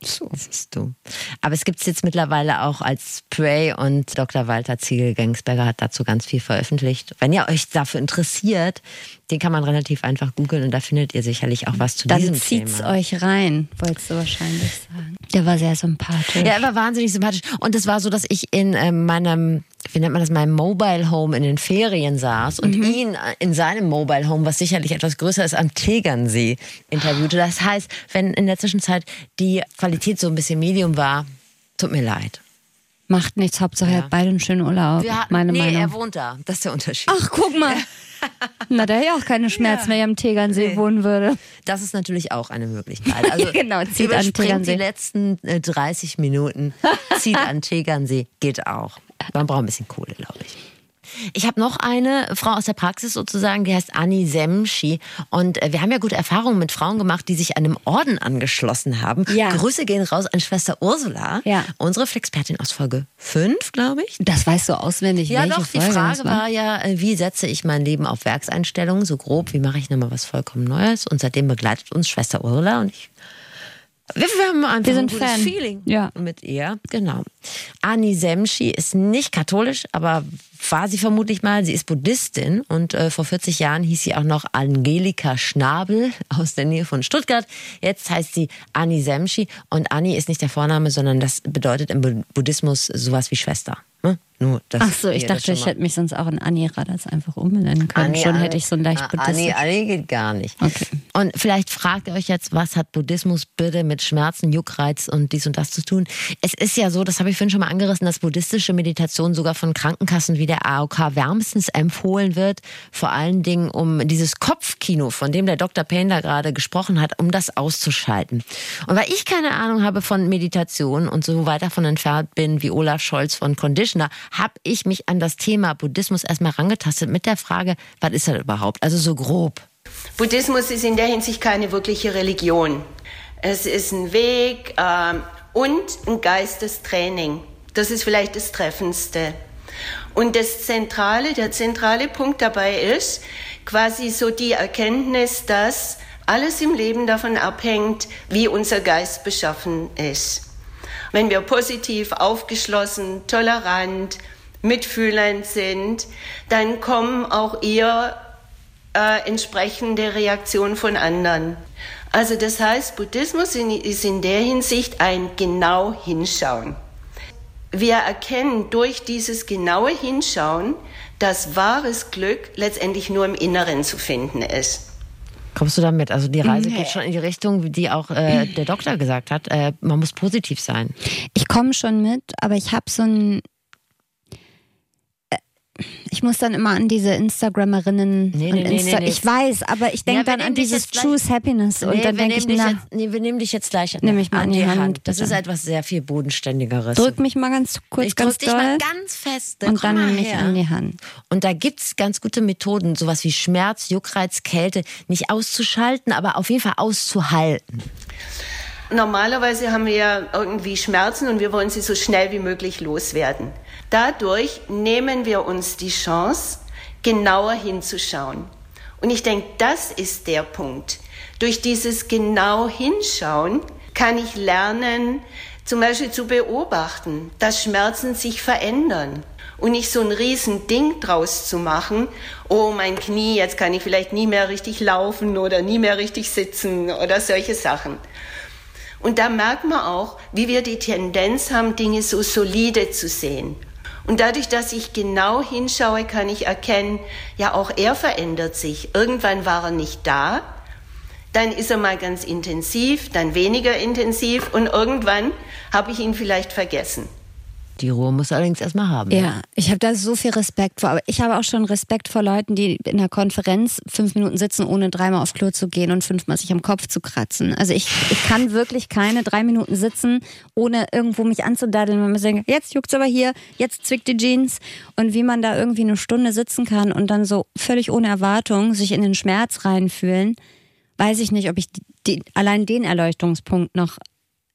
Speaker 2: So. Siehst du. Aber es gibt es jetzt mittlerweile auch als Spray und Dr. Walter Ziegel-Gangsberger hat dazu ganz viel veröffentlicht. Wenn ihr euch dafür interessiert, den kann man relativ einfach googeln und da findet ihr sicherlich auch was zu
Speaker 1: Dann
Speaker 2: diesem
Speaker 1: Thema. Dann zieht's euch rein, wolltest du wahrscheinlich sagen. Der war sehr sympathisch.
Speaker 2: Ja, er war wahnsinnig sympathisch. Und es war so, dass ich in äh, meinem wie nennt man das, meinem Mobile Home in den Ferien saß und mhm. ihn in seinem Mobile Home, was sicherlich etwas größer ist, am Tegernsee interviewte. Das heißt, wenn in der Zwischenzeit die Qualität so ein bisschen Medium war, tut mir leid.
Speaker 1: Macht nichts, Hauptsache ja. er hat beide einen schönen Urlaub.
Speaker 2: Ja, meine nee, Meinung. er wohnt da. Das ist der Unterschied.
Speaker 1: Ach, guck mal. [laughs] Na, der hätte ja auch keine Schmerzen, ja. wenn er am Tegernsee nee. wohnen würde.
Speaker 2: Das ist natürlich auch eine Möglichkeit. Also [laughs]
Speaker 1: genau, zieht an Tegernsee.
Speaker 2: die letzten 30 äh, Minuten, zieht an [laughs] Tegernsee, geht auch. Man braucht ein bisschen Kohle, glaube ich. Ich habe noch eine Frau aus der Praxis sozusagen, die heißt Anni Semschi. Und äh, wir haben ja gute Erfahrungen mit Frauen gemacht, die sich einem Orden angeschlossen haben. Ja. Grüße gehen raus an Schwester Ursula, ja. unsere Flexpertin aus Folge 5, glaube ich.
Speaker 1: Das weißt du auswendig.
Speaker 2: Ja, doch, die Folge Frage war? ja, äh, wie setze ich mein Leben auf Werkseinstellungen, so grob, wie mache ich nochmal was vollkommen Neues. Und seitdem begleitet uns Schwester Ursula und ich wir, wir haben einfach wir sind ein gutes Fan. Feeling ja. mit ihr. Genau. Ani Semschi ist nicht katholisch, aber war sie vermutlich mal. Sie ist Buddhistin und äh, vor 40 Jahren hieß sie auch noch Angelika Schnabel aus der Nähe von Stuttgart. Jetzt heißt sie Ani Semschi und Ani ist nicht der Vorname, sondern das bedeutet im Buddhismus sowas wie Schwester. Ne?
Speaker 1: Nur, Ach so, ich dachte, ich hätte mich sonst auch in Anni Radatz einfach umbenennen können. Anni, Schon Anni, hätte ich so ein leicht
Speaker 2: buddhistisch. Anni, Anni geht gar nicht. Okay. Und vielleicht fragt ihr euch jetzt, was hat Buddhismus bitte mit Schmerzen, Juckreiz und dies und das zu tun? Es ist ja so, das habe ich vorhin schon mal angerissen, dass buddhistische Meditation sogar von Krankenkassen wie der AOK wärmstens empfohlen wird. Vor allen Dingen, um dieses Kopfkino, von dem der Dr. Payne da gerade gesprochen hat, um das auszuschalten. Und weil ich keine Ahnung habe von Meditation und so weiter von entfernt bin wie Olaf Scholz von Conditioner, habe ich mich an das Thema Buddhismus erstmal rangetastet mit der Frage, was ist das überhaupt? Also so grob.
Speaker 6: Buddhismus ist in der Hinsicht keine wirkliche Religion. Es ist ein Weg äh, und ein Geistestraining. Das ist vielleicht das Treffendste. Und das Zentrale, der zentrale Punkt dabei ist quasi so die Erkenntnis, dass alles im Leben davon abhängt, wie unser Geist beschaffen ist. Wenn wir positiv, aufgeschlossen, tolerant, mitfühlend sind, dann kommen auch eher äh, entsprechende Reaktionen von anderen. Also das heißt, Buddhismus ist in der Hinsicht ein genau hinschauen. Wir erkennen durch dieses genaue Hinschauen, dass wahres Glück letztendlich nur im Inneren zu finden ist.
Speaker 2: Kommst du damit? Also die Reise nee. geht schon in die Richtung, die auch äh, der Doktor gesagt hat. Äh, man muss positiv sein.
Speaker 1: Ich komme schon mit, aber ich habe so ein ich muss dann immer an diese Instagrammerinnen nee, nee, Insta nee, Ich weiß, aber ich denke ja, dann an dieses Choose Happiness und dann denke ich, na,
Speaker 2: jetzt, nee, wir nehmen dich jetzt gleich
Speaker 1: an, mich mal an die Hand. Hand.
Speaker 2: Das ist etwas sehr viel bodenständigeres.
Speaker 1: Drück mich mal ganz kurz,
Speaker 2: ich
Speaker 1: ganz
Speaker 2: drück doll. dich mal ganz fest.
Speaker 1: Und dann nehme ich an die Hand.
Speaker 2: Und da gibt es ganz gute Methoden, sowas wie Schmerz, Juckreiz, Kälte, nicht auszuschalten, aber auf jeden Fall auszuhalten.
Speaker 6: Normalerweise haben wir ja irgendwie Schmerzen und wir wollen sie so schnell wie möglich loswerden. Dadurch nehmen wir uns die Chance, genauer hinzuschauen. Und ich denke, das ist der Punkt. Durch dieses genau hinschauen kann ich lernen, zum Beispiel zu beobachten, dass Schmerzen sich verändern und nicht so ein riesen Ding draus zu machen, oh mein Knie, jetzt kann ich vielleicht nie mehr richtig laufen oder nie mehr richtig sitzen oder solche Sachen. Und da merkt man auch, wie wir die Tendenz haben, Dinge so solide zu sehen. Und dadurch, dass ich genau hinschaue, kann ich erkennen, ja, auch er verändert sich. Irgendwann war er nicht da, dann ist er mal ganz intensiv, dann weniger intensiv und irgendwann habe ich ihn vielleicht vergessen.
Speaker 2: Die Ruhe muss allerdings erstmal haben.
Speaker 1: Ja, ich habe da so viel Respekt vor. Aber ich habe auch schon Respekt vor Leuten, die in einer Konferenz fünf Minuten sitzen, ohne dreimal aufs Klo zu gehen und fünfmal sich am Kopf zu kratzen. Also ich, ich kann wirklich keine drei Minuten sitzen, ohne irgendwo mich anzudaddeln, wenn man denkt, jetzt juckt's aber hier, jetzt zwickt die Jeans. Und wie man da irgendwie eine Stunde sitzen kann und dann so völlig ohne Erwartung sich in den Schmerz reinfühlen, weiß ich nicht, ob ich die, allein den Erleuchtungspunkt noch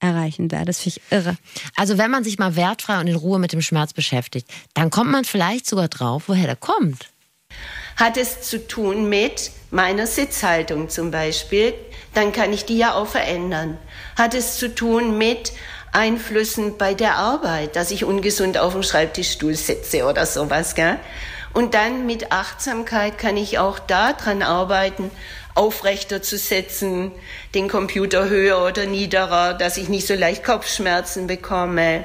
Speaker 1: erreichen werde. Das finde ich irre.
Speaker 2: Also wenn man sich mal wertfrei und in Ruhe mit dem Schmerz beschäftigt, dann kommt man vielleicht sogar drauf, woher der kommt.
Speaker 6: Hat es zu tun mit meiner Sitzhaltung zum Beispiel, dann kann ich die ja auch verändern. Hat es zu tun mit Einflüssen bei der Arbeit, dass ich ungesund auf dem Schreibtischstuhl sitze oder sowas, gell? Und dann mit Achtsamkeit kann ich auch daran arbeiten, aufrechter zu setzen, den Computer höher oder niederer, dass ich nicht so leicht Kopfschmerzen bekomme.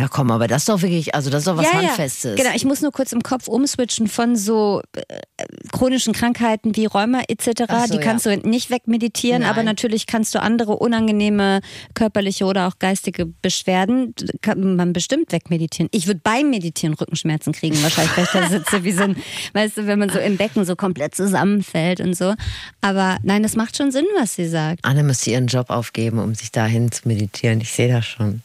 Speaker 2: Ja, komm, aber das ist doch wirklich, also das ist doch was ja, Handfestes.
Speaker 1: Ja. Genau, ich muss nur kurz im Kopf umswitchen von so äh, chronischen Krankheiten wie Rheuma etc. So, die kannst ja. du nicht wegmeditieren, Nein. aber natürlich kannst du andere unangenehme körperliche oder auch geistige Beschwerden, kann man bestimmt wegmeditieren. Ich würde beim Meditieren Rückenschmerzen kriegen, wahrscheinlich, weil ich da sitze wie so ein, [laughs] weißt du, wenn man so im Becken so komplett zusammenfällt und so. Aber nein, das macht schon Sinn, was sie sagt.
Speaker 2: Anne müsste ihren Job aufgeben, um sich dahin zu meditieren. Ich sehe das schon.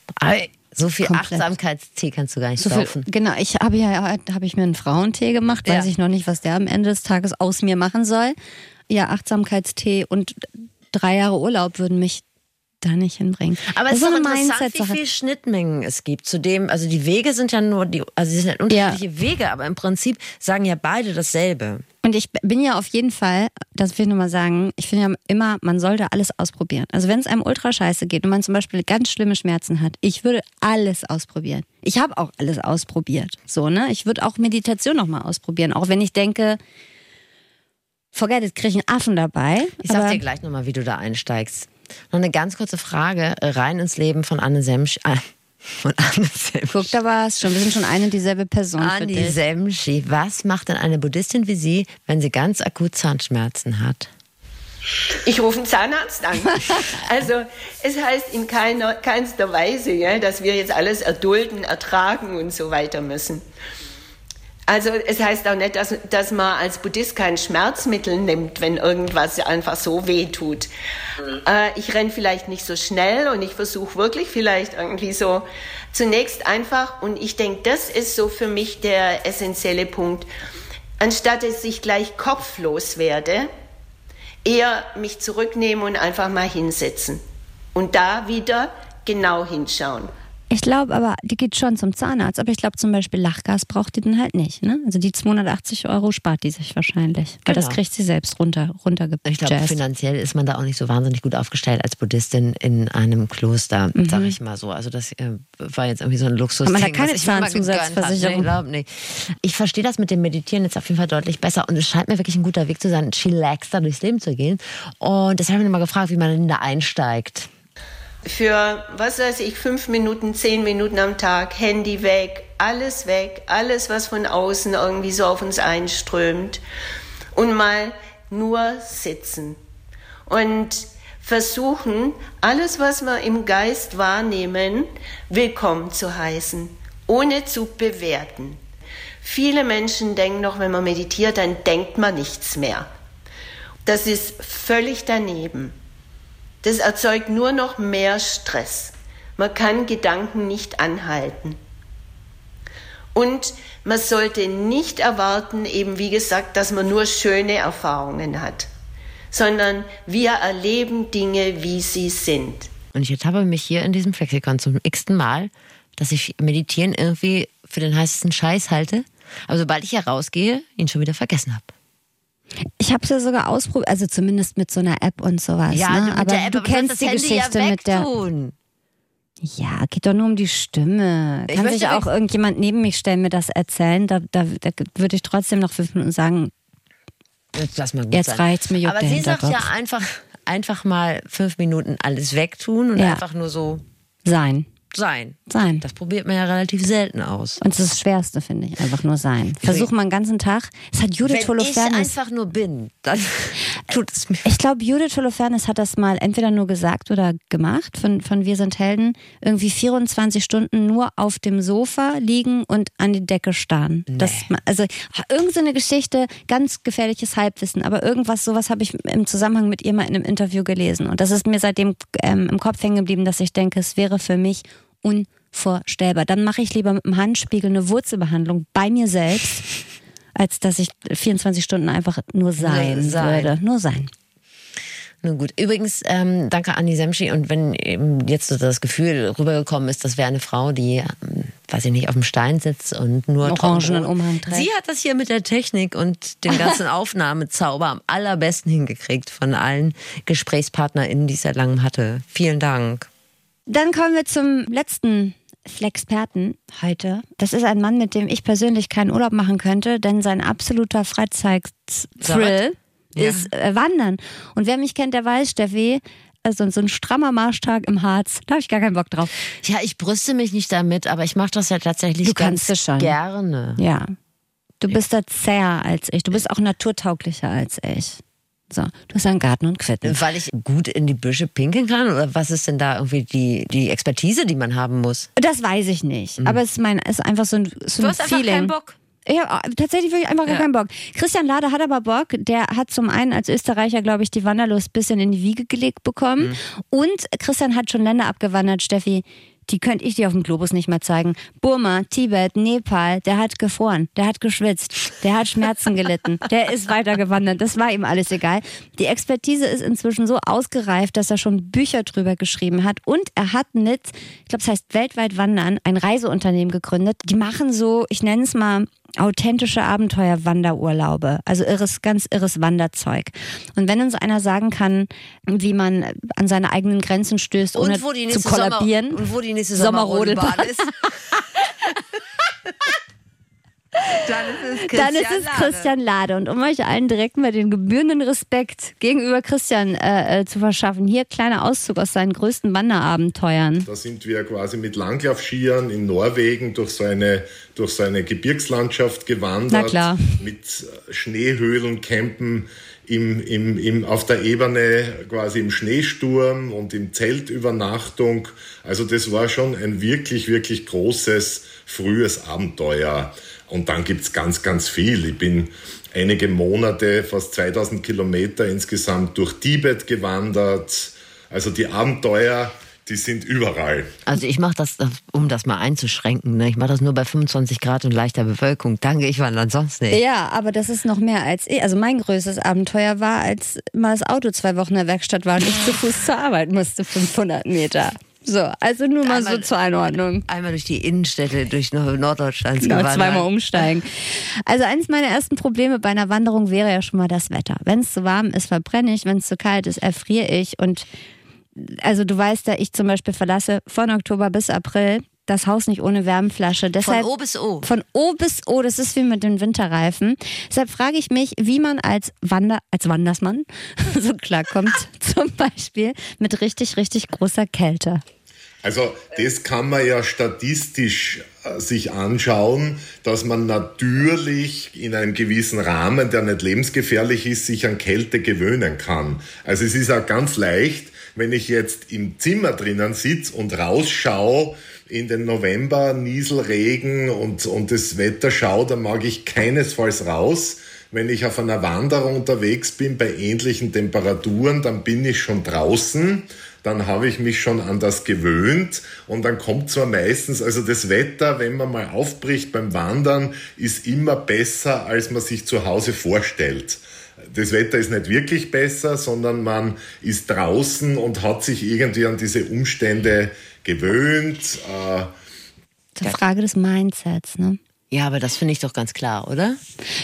Speaker 2: So viel Komplett. Achtsamkeitstee kannst du gar nicht so saufen.
Speaker 1: Viel, genau, ich habe ja habe ich mir einen Frauentee gemacht, weiß ja. ich noch nicht, was der am Ende des Tages aus mir machen soll. Ja, Achtsamkeitstee und drei Jahre Urlaub würden mich da nicht hinbringen.
Speaker 2: Aber es ist doch interessant, wie viele Schnittmengen es gibt. Zudem, also die Wege sind ja nur die, also sie sind unterschiedliche ja. Wege, aber im Prinzip sagen ja beide dasselbe.
Speaker 1: Und ich bin ja auf jeden Fall, das will ich nochmal sagen, ich finde ja immer, man sollte alles ausprobieren. Also wenn es einem ultra scheiße geht und man zum Beispiel ganz schlimme Schmerzen hat, ich würde alles ausprobieren. Ich habe auch alles ausprobiert. So, ne? Ich würde auch Meditation nochmal ausprobieren. Auch wenn ich denke, forget it, kriege ich einen Affen dabei.
Speaker 2: Ich sag dir gleich nochmal, wie du da einsteigst. Noch eine ganz kurze Frage rein ins Leben von Anne Semsch. Äh, [laughs] von Anne Semschi.
Speaker 1: Guck, da war es schon. Wir sind schon eine dieselbe Person.
Speaker 2: Anne Semschi. Was macht denn eine Buddhistin wie Sie, wenn sie ganz akut Zahnschmerzen hat?
Speaker 6: Ich rufe einen Zahnarzt an. [laughs] Also es heißt in keiner, keinster Weise, ja, dass wir jetzt alles erdulden, ertragen und so weiter müssen. Also es heißt auch nicht, dass, dass man als Buddhist kein Schmerzmittel nimmt, wenn irgendwas einfach so weh tut. Mhm. Äh, ich renne vielleicht nicht so schnell und ich versuche wirklich vielleicht irgendwie so zunächst einfach, und ich denke, das ist so für mich der essentielle Punkt, anstatt dass ich gleich kopflos werde, eher mich zurücknehmen und einfach mal hinsetzen. Und da wieder genau hinschauen.
Speaker 1: Ich glaube aber, die geht schon zum Zahnarzt. Aber ich glaube zum Beispiel Lachgas braucht die dann halt nicht. Ne? Also die 280 Euro spart die sich wahrscheinlich. Weil genau. das kriegt sie selbst runter, runtergepackt.
Speaker 2: Ich glaube, finanziell ist man da auch nicht so wahnsinnig gut aufgestellt als Buddhistin in einem Kloster, mhm. sage ich mal so. Also das äh, war jetzt irgendwie so ein Luxus.
Speaker 1: Man hat keine Zahnzusatzversicherung.
Speaker 2: Ich nicht. Ich verstehe das mit dem Meditieren jetzt auf jeden Fall deutlich besser. Und es scheint mir wirklich ein guter Weg zu sein, chillaxter durchs Leben zu gehen. Und deshalb habe ich mich mal gefragt, wie man denn da einsteigt
Speaker 6: für, was weiß ich, fünf Minuten, zehn Minuten am Tag, Handy weg, alles weg, alles, was von außen irgendwie so auf uns einströmt und mal nur sitzen und versuchen, alles, was wir im Geist wahrnehmen, willkommen zu heißen, ohne zu bewerten. Viele Menschen denken noch, wenn man meditiert, dann denkt man nichts mehr. Das ist völlig daneben. Das erzeugt nur noch mehr Stress. Man kann Gedanken nicht anhalten. Und man sollte nicht erwarten, eben wie gesagt, dass man nur schöne Erfahrungen hat, sondern wir erleben Dinge, wie sie sind.
Speaker 2: Und ich ertappe mich hier in diesem Flexikon zum x-ten Mal, dass ich Meditieren irgendwie für den heißesten Scheiß halte, aber sobald ich herausgehe, ihn schon wieder vergessen habe.
Speaker 1: Ich habe es ja sogar ausprobiert, also zumindest mit so einer App und sowas.
Speaker 2: Ja,
Speaker 1: ne?
Speaker 2: aber App,
Speaker 1: du kennst die Geschichte
Speaker 2: ja
Speaker 1: mit der. Ja, geht doch nur um die Stimme. Kann sich auch irgendjemand neben mich stellen, mir das erzählen? Da, da, da würde ich trotzdem noch fünf Minuten sagen.
Speaker 2: Jetzt, lass mal
Speaker 1: jetzt reicht's mir.
Speaker 2: Aber sie sagt ja einfach, einfach mal fünf Minuten alles wegtun und ja. einfach nur so
Speaker 1: sein
Speaker 2: sein.
Speaker 1: Sein.
Speaker 2: Das probiert man ja relativ selten aus.
Speaker 1: Und das ist das Schwerste, finde ich, einfach nur sein. Versuch mal einen ganzen Tag. Es hat Judith
Speaker 2: Wenn
Speaker 1: Holofernes.
Speaker 2: ich einfach nur bin, dann [laughs] tut es mir.
Speaker 1: Ich glaube, Judith Holofernes hat das mal entweder nur gesagt oder gemacht von, von Wir sind Helden. Irgendwie 24 Stunden nur auf dem Sofa liegen und an die Decke starren. Nee. Das, also irgendeine Geschichte, ganz gefährliches Halbwissen, aber irgendwas, sowas habe ich im Zusammenhang mit ihr mal in einem Interview gelesen. Und das ist mir seitdem ähm, im Kopf hängen geblieben, dass ich denke, es wäre für mich unvorstellbar. Dann mache ich lieber mit dem Handspiegel eine Wurzelbehandlung bei mir selbst, [laughs] als dass ich 24 Stunden einfach nur sein, sein. würde. Nur sein.
Speaker 2: Nun gut. Übrigens, ähm, danke Anni Semschi. Und wenn eben jetzt so das Gefühl rübergekommen ist, das wäre eine Frau, die, ähm, weiß ich nicht, auf dem Stein sitzt und nur
Speaker 1: orangenen Umhang trägt.
Speaker 2: Sie hat das hier mit der Technik und dem ganzen [laughs] Aufnahmezauber am allerbesten hingekriegt von allen GesprächspartnerInnen, die es seit langem hatte. Vielen Dank.
Speaker 1: Dann kommen wir zum letzten Flexperten heute. Das ist ein Mann, mit dem ich persönlich keinen Urlaub machen könnte, denn sein absoluter Freizeitthrill ja. ist äh, Wandern. Und wer mich kennt, der weiß, Steffi, also so ein strammer Marschtag im Harz, da habe ich gar keinen Bock drauf.
Speaker 2: Ja, ich brüste mich nicht damit, aber ich mache das ja tatsächlich
Speaker 1: du
Speaker 2: ganz
Speaker 1: kannst schon.
Speaker 2: gerne.
Speaker 1: Ja. Du bist da zäher als ich. Du bist auch naturtauglicher als ich. So, du hast einen Garten und Quitten.
Speaker 2: Weil ich gut in die Büsche pinkeln kann? Oder was ist denn da irgendwie die, die Expertise, die man haben muss?
Speaker 1: Das weiß ich nicht. Mhm. Aber es ist, mein, ist einfach so ein, so
Speaker 2: du
Speaker 1: ein
Speaker 2: hast
Speaker 1: Feeling.
Speaker 2: einfach keinen Bock.
Speaker 1: Ja, tatsächlich wirklich einfach gar keinen Bock. Christian Lade hat aber Bock. Der hat zum einen als Österreicher, glaube ich, die Wanderlust bisschen in die Wiege gelegt bekommen. Mhm. Und Christian hat schon Länder abgewandert, Steffi die könnte ich dir auf dem Globus nicht mehr zeigen. Burma, Tibet, Nepal, der hat gefroren, der hat geschwitzt, der hat Schmerzen gelitten, der ist weitergewandert, das war ihm alles egal. Die Expertise ist inzwischen so ausgereift, dass er schon Bücher drüber geschrieben hat und er hat mit, ich glaube, es heißt weltweit wandern, ein Reiseunternehmen gegründet. Die machen so, ich nenne es mal authentische Abenteuer-Wanderurlaube. Also irres, ganz irres Wanderzeug. Und wenn uns einer sagen kann, wie man an seine eigenen Grenzen stößt, ohne zu kollabieren.
Speaker 2: Sommer, und wo die nächste Sommerrodelbahn Sommer ist. [laughs] Dann ist, es Christian, Dann ist es
Speaker 1: Christian Lade. Und um euch allen direkt mal den gebührenden Respekt gegenüber Christian äh, äh, zu verschaffen, hier kleiner Auszug aus seinen größten Wanderabenteuern.
Speaker 7: Da sind wir quasi mit Langlaufskiern in Norwegen durch so eine, durch so eine Gebirgslandschaft gewandert.
Speaker 1: Na klar.
Speaker 7: Mit Schneehöhlen, Campen im, im, im, auf der Ebene quasi im Schneesturm und im Zeltübernachtung. Also das war schon ein wirklich, wirklich großes, frühes Abenteuer. Und dann gibt's ganz, ganz viel. Ich bin einige Monate, fast 2000 Kilometer insgesamt durch Tibet gewandert. Also die Abenteuer, die sind überall.
Speaker 2: Also ich mache das, um das mal einzuschränken. Ne? Ich mache das nur bei 25 Grad und leichter Bewölkung. Danke, ich wandere sonst nicht.
Speaker 1: Ja, aber das ist noch mehr als ich. Also mein größtes Abenteuer war, als mal das Auto zwei Wochen in der Werkstatt war und ich zu Fuß zur Arbeit musste, 500 Meter. So, also nur mal einmal, so zur Einordnung.
Speaker 2: Einmal durch die Innenstädte, durch Norddeutschland.
Speaker 1: Genau, zweimal umsteigen. Also eines meiner ersten Probleme bei einer Wanderung wäre ja schon mal das Wetter. Wenn es zu warm ist, verbrenne ich. Wenn es zu kalt ist, erfriere ich. Und also du weißt ja, ich zum Beispiel verlasse von Oktober bis April das Haus nicht ohne Wärmflasche. Deshalb,
Speaker 2: von O bis O.
Speaker 1: Von O bis O, das ist wie mit den Winterreifen. Deshalb frage ich mich, wie man als Wander, als Wandersmann [laughs] so klarkommt, [laughs] zum Beispiel mit richtig, richtig großer Kälte.
Speaker 7: Also das kann man ja statistisch äh, sich anschauen, dass man natürlich in einem gewissen Rahmen, der nicht lebensgefährlich ist, sich an Kälte gewöhnen kann. Also es ist auch ganz leicht, wenn ich jetzt im Zimmer drinnen sitze und rausschaue in den November, Nieselregen und, und das Wetter schaue, dann mag ich keinesfalls raus. Wenn ich auf einer Wanderung unterwegs bin bei ähnlichen Temperaturen, dann bin ich schon draußen dann habe ich mich schon an das gewöhnt und dann kommt zwar meistens, also das Wetter, wenn man mal aufbricht beim Wandern, ist immer besser, als man sich zu Hause vorstellt. Das Wetter ist nicht wirklich besser, sondern man ist draußen und hat sich irgendwie an diese Umstände gewöhnt.
Speaker 1: Äh, die Frage des Mindsets, ne?
Speaker 2: Ja, aber das finde ich doch ganz klar, oder?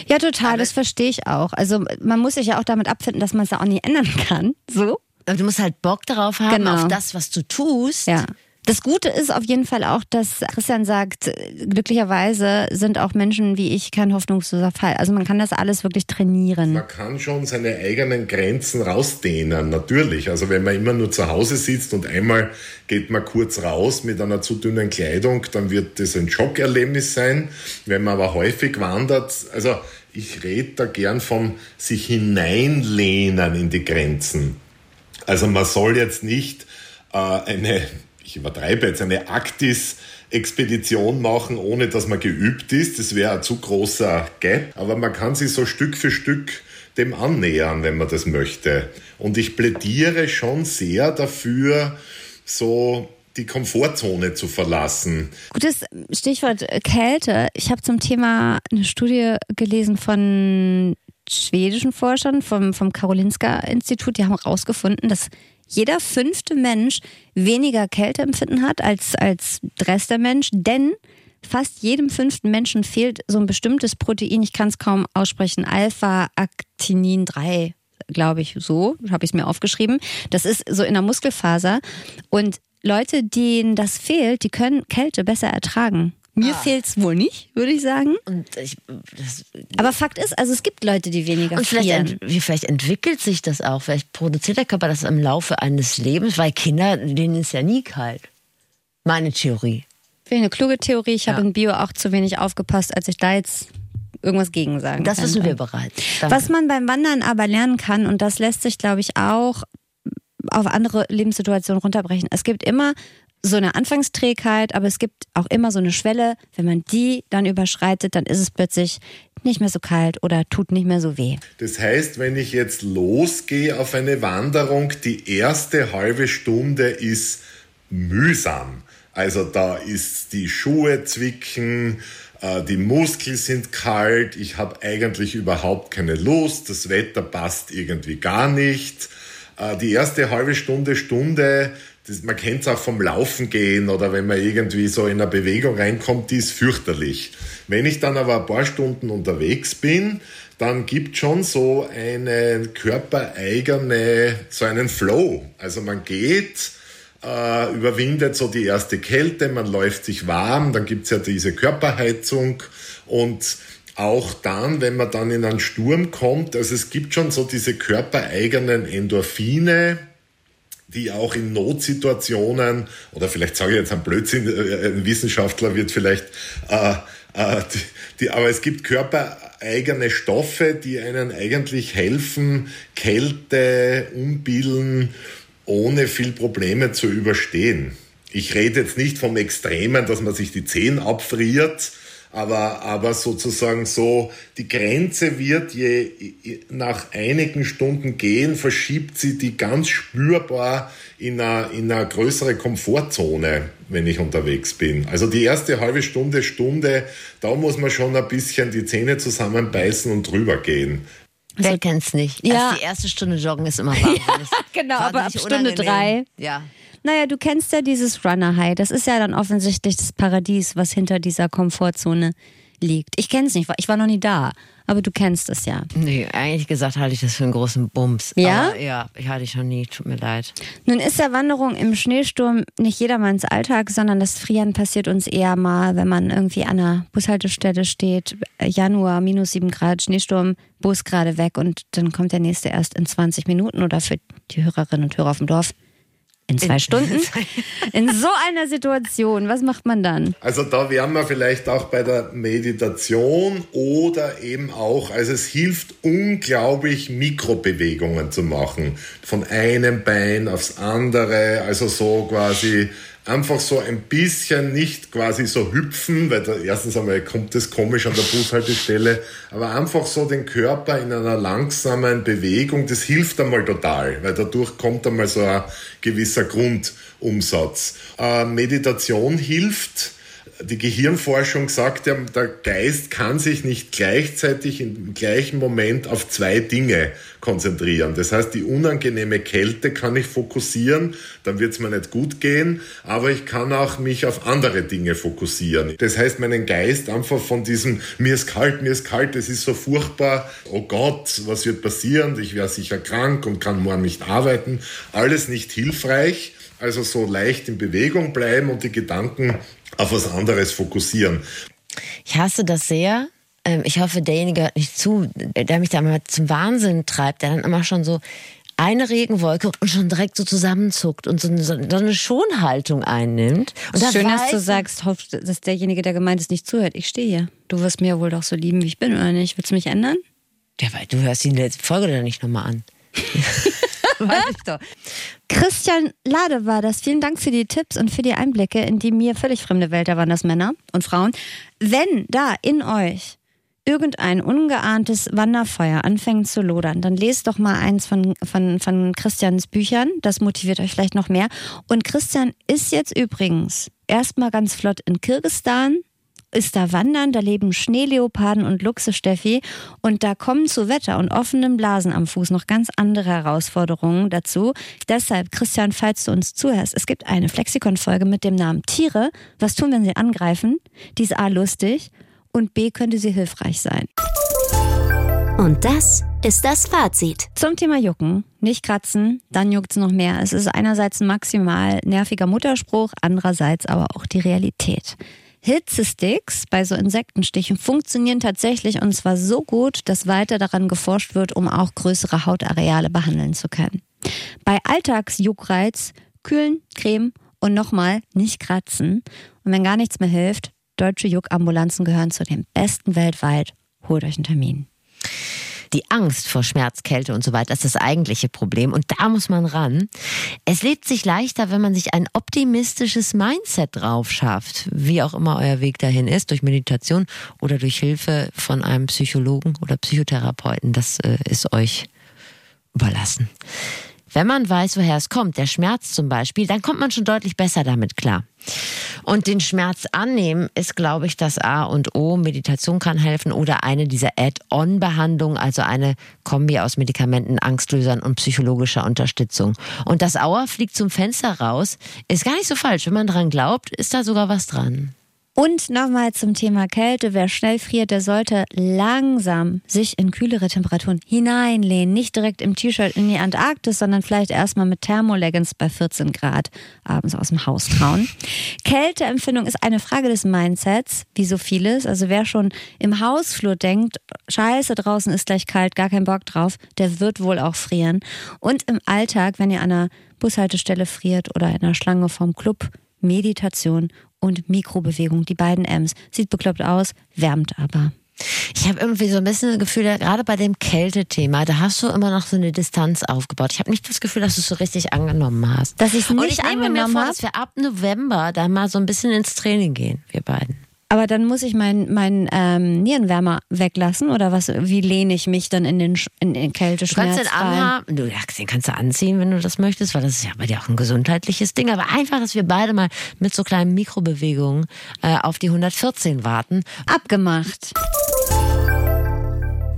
Speaker 1: Ja, total, aber das verstehe ich auch. Also man muss sich ja auch damit abfinden, dass man es ja auch nicht ändern kann. So.
Speaker 2: Aber du musst halt Bock darauf haben, genau. auf das, was du tust.
Speaker 1: Ja. Das Gute ist auf jeden Fall auch, dass Christian sagt, glücklicherweise sind auch Menschen wie ich kein hoffnungsloser Fall. Also man kann das alles wirklich trainieren.
Speaker 7: Man kann schon seine eigenen Grenzen rausdehnen, natürlich. Also wenn man immer nur zu Hause sitzt und einmal geht man kurz raus mit einer zu dünnen Kleidung, dann wird das ein Schockerlebnis sein. Wenn man aber häufig wandert, also ich rede da gern vom sich hineinlehnen in die Grenzen. Also man soll jetzt nicht äh, eine, ich übertreibe jetzt, eine Arktis-Expedition machen, ohne dass man geübt ist. Das wäre ein zu großer Gap. Aber man kann sich so Stück für Stück dem annähern, wenn man das möchte. Und ich plädiere schon sehr dafür, so die Komfortzone zu verlassen.
Speaker 1: Gutes Stichwort Kälte. Ich habe zum Thema eine Studie gelesen von schwedischen Forschern vom, vom Karolinska-Institut, die haben herausgefunden, dass jeder fünfte Mensch weniger Kälteempfinden hat als, als Rest der Mensch, denn fast jedem fünften Menschen fehlt so ein bestimmtes Protein, ich kann es kaum aussprechen, Alpha-Actinin 3, glaube ich, so habe ich es mir aufgeschrieben. Das ist so in der Muskelfaser und Leute, denen das fehlt, die können Kälte besser ertragen. Mir ah. fehlt es wohl nicht, würde ich sagen. Ich, das, Aber Fakt ist, also es gibt Leute, die weniger und
Speaker 2: vielleicht, ent, vielleicht entwickelt sich das auch. Vielleicht produziert der Körper das im Laufe eines Lebens, weil Kinder, denen ist ja nie kalt. Meine Theorie.
Speaker 1: Finde eine kluge Theorie. Ich ja. habe in Bio auch zu wenig aufgepasst, als ich da jetzt irgendwas gegen sagen
Speaker 2: Das wissen wir bereits.
Speaker 1: Danke. Was man beim Wandern aber lernen kann, und das lässt sich, glaube ich, auch auf andere Lebenssituationen runterbrechen. Es gibt immer so eine Anfangsträgheit, aber es gibt auch immer so eine Schwelle. Wenn man die dann überschreitet, dann ist es plötzlich nicht mehr so kalt oder tut nicht mehr so weh.
Speaker 7: Das heißt, wenn ich jetzt losgehe auf eine Wanderung, die erste halbe Stunde ist mühsam. Also da ist die Schuhe zwicken, äh, die Muskeln sind kalt, ich habe eigentlich überhaupt keine Lust, das Wetter passt irgendwie gar nicht. Äh, die erste halbe Stunde, Stunde das, man kennt es auch vom Laufen gehen oder wenn man irgendwie so in eine Bewegung reinkommt, die ist fürchterlich. Wenn ich dann aber ein paar Stunden unterwegs bin, dann gibt schon so eine körpereigene, so einen Flow. Also man geht, äh, überwindet so die erste Kälte, man läuft sich warm, dann gibt's ja diese Körperheizung und auch dann, wenn man dann in einen Sturm kommt, also es gibt schon so diese körpereigenen Endorphine, die auch in Notsituationen, oder vielleicht sage ich jetzt ein Blödsinn, äh, ein Wissenschaftler wird vielleicht, äh, äh, die, die, aber es gibt körpereigene Stoffe, die einen eigentlich helfen, Kälte, Umbilden ohne viel Probleme zu überstehen. Ich rede jetzt nicht vom Extremen, dass man sich die Zehen abfriert, aber, aber sozusagen so, die Grenze wird je, nach einigen Stunden gehen, verschiebt sie die ganz spürbar in eine, in eine größere Komfortzone, wenn ich unterwegs bin. Also die erste halbe Stunde, Stunde, da muss man schon ein bisschen die Zähne zusammenbeißen und drüber gehen.
Speaker 2: Wer kennt's nicht? Ja. Erst die erste Stunde joggen ist immer [laughs] wahnsinnig.
Speaker 1: ja, genau, aber ab Stunde unangenehm. drei.
Speaker 2: Ja.
Speaker 1: Naja, du kennst ja dieses Runner High. Das ist ja dann offensichtlich das Paradies, was hinter dieser Komfortzone liegt. Ich kenne es nicht, ich war noch nie da, aber du kennst es ja.
Speaker 2: Nee, eigentlich gesagt halte ich das für einen großen Bums.
Speaker 1: Ja?
Speaker 2: Aber ja, ich hatte ich noch nie, tut mir leid.
Speaker 1: Nun ist ja Wanderung im Schneesturm nicht jedermanns Alltag, sondern das Frieren passiert uns eher mal, wenn man irgendwie an einer Bushaltestelle steht, Januar, minus sieben Grad, Schneesturm, Bus gerade weg und dann kommt der nächste erst in 20 Minuten oder für die Hörerinnen und Hörer auf dem Dorf in zwei in Stunden. [laughs] In so einer Situation, was macht man dann?
Speaker 7: Also da wären wir vielleicht auch bei der Meditation oder eben auch, also es hilft unglaublich Mikrobewegungen zu machen. Von einem Bein aufs andere, also so quasi einfach so ein bisschen nicht quasi so hüpfen, weil da erstens einmal kommt es komisch an der Bushaltestelle, aber einfach so den Körper in einer langsamen Bewegung, das hilft einmal total, weil dadurch kommt einmal so ein gewisser Grundumsatz. Äh, Meditation hilft, die Gehirnforschung sagt ja, der Geist kann sich nicht gleichzeitig im gleichen Moment auf zwei Dinge konzentrieren. Das heißt, die unangenehme Kälte kann ich fokussieren, dann wird es mir nicht gut gehen, aber ich kann auch mich auf andere Dinge fokussieren. Das heißt, meinen Geist einfach von diesem, mir ist kalt, mir ist kalt, es ist so furchtbar, oh Gott, was wird passieren, ich wäre sicher krank und kann morgen nicht arbeiten, alles nicht hilfreich. Also so leicht in Bewegung bleiben und die Gedanken auf was anderes fokussieren.
Speaker 2: Ich hasse das sehr. Ähm, ich hoffe, derjenige hört nicht zu, der mich da mal zum Wahnsinn treibt, der dann immer schon so eine Regenwolke und schon direkt so zusammenzuckt und so eine, so eine Schonhaltung einnimmt. Und
Speaker 1: Schön, dass du sagst, dass derjenige, der gemeint ist, nicht zuhört. Ich stehe hier. Du wirst mir wohl doch so lieben, wie ich bin, oder nicht? Willst du mich ändern?
Speaker 2: Ja, weil du hörst die letzte Folge dann nicht nochmal an. [laughs] [laughs]
Speaker 1: Weiß ich doch. Christian Lade war das. Vielen Dank für die Tipps und für die Einblicke in die mir völlig fremde Welt. Da waren das Männer und Frauen. Wenn da in euch irgendein ungeahntes Wanderfeuer anfängt zu lodern, dann lest doch mal eins von, von, von Christians Büchern. Das motiviert euch vielleicht noch mehr. Und Christian ist jetzt übrigens erstmal ganz flott in Kirgistan ist da wandern, da leben Schneeleoparden und Luchse, Steffi. Und da kommen zu Wetter und offenen Blasen am Fuß noch ganz andere Herausforderungen dazu. Deshalb, Christian, falls du uns zuhörst, es gibt eine Flexikon-Folge mit dem Namen Tiere. Was tun, wenn sie angreifen? Die ist A lustig und B könnte sie hilfreich sein.
Speaker 3: Und das ist das Fazit.
Speaker 1: Zum Thema Jucken. Nicht kratzen, dann juckt's noch mehr. Es ist einerseits ein maximal nerviger Mutterspruch, andererseits aber auch die Realität. Hitzesticks bei so Insektenstichen funktionieren tatsächlich und zwar so gut, dass weiter daran geforscht wird, um auch größere Hautareale behandeln zu können. Bei Alltagsjuckreiz kühlen, cremen und nochmal nicht kratzen. Und wenn gar nichts mehr hilft, deutsche Juckambulanzen gehören zu den besten weltweit. Holt euch einen Termin
Speaker 2: die Angst vor Schmerz, Kälte und so weiter ist das eigentliche Problem. Und da muss man ran. Es lebt sich leichter, wenn man sich ein optimistisches Mindset drauf schafft. Wie auch immer euer Weg dahin ist, durch Meditation oder durch Hilfe von einem Psychologen oder Psychotherapeuten. Das äh, ist euch überlassen. Wenn man weiß, woher es kommt, der Schmerz zum Beispiel, dann kommt man schon deutlich besser damit klar. Und den Schmerz annehmen ist, glaube ich, das A und O. Meditation kann helfen oder eine dieser Add-on-Behandlungen, also eine Kombi aus Medikamenten, Angstlösern und psychologischer Unterstützung. Und das Auer fliegt zum Fenster raus, ist gar nicht so falsch. Wenn man dran glaubt, ist da sogar was dran.
Speaker 1: Und nochmal zum Thema Kälte. Wer schnell friert, der sollte langsam sich in kühlere Temperaturen hineinlehnen. Nicht direkt im T-Shirt in die Antarktis, sondern vielleicht erstmal mit Thermoleggings bei 14 Grad abends aus dem Haus trauen. [laughs] Kälteempfindung ist eine Frage des Mindsets, wie so vieles. Also wer schon im Hausflur denkt, scheiße, draußen ist gleich kalt, gar kein Bock drauf, der wird wohl auch frieren. Und im Alltag, wenn ihr an einer Bushaltestelle friert oder in einer Schlange vom Club, Meditation und Mikrobewegung, die beiden M's. Sieht bekloppt aus, wärmt aber.
Speaker 2: Ich habe irgendwie so ein bisschen das Gefühl, gerade bei dem Kältethema, da hast du immer noch so eine Distanz aufgebaut. Ich habe nicht das Gefühl, dass du es so richtig angenommen hast.
Speaker 1: Dass ich es nicht Und
Speaker 2: ich
Speaker 1: angenommen
Speaker 2: habe. dass wir ab November da mal so ein bisschen ins Training gehen, wir beiden.
Speaker 1: Aber dann muss ich meinen mein, ähm, Nierenwärmer weglassen oder was? Wie lehne ich mich dann in den, in den Kälteschmerz
Speaker 2: Du kannst den anhaben, du, ja, den kannst du anziehen, wenn du das möchtest, weil das ist ja bei dir auch ein gesundheitliche Ding. Aber einfach, dass wir beide mal mit so kleinen Mikrobewegungen äh, auf die 114 warten.
Speaker 1: Abgemacht.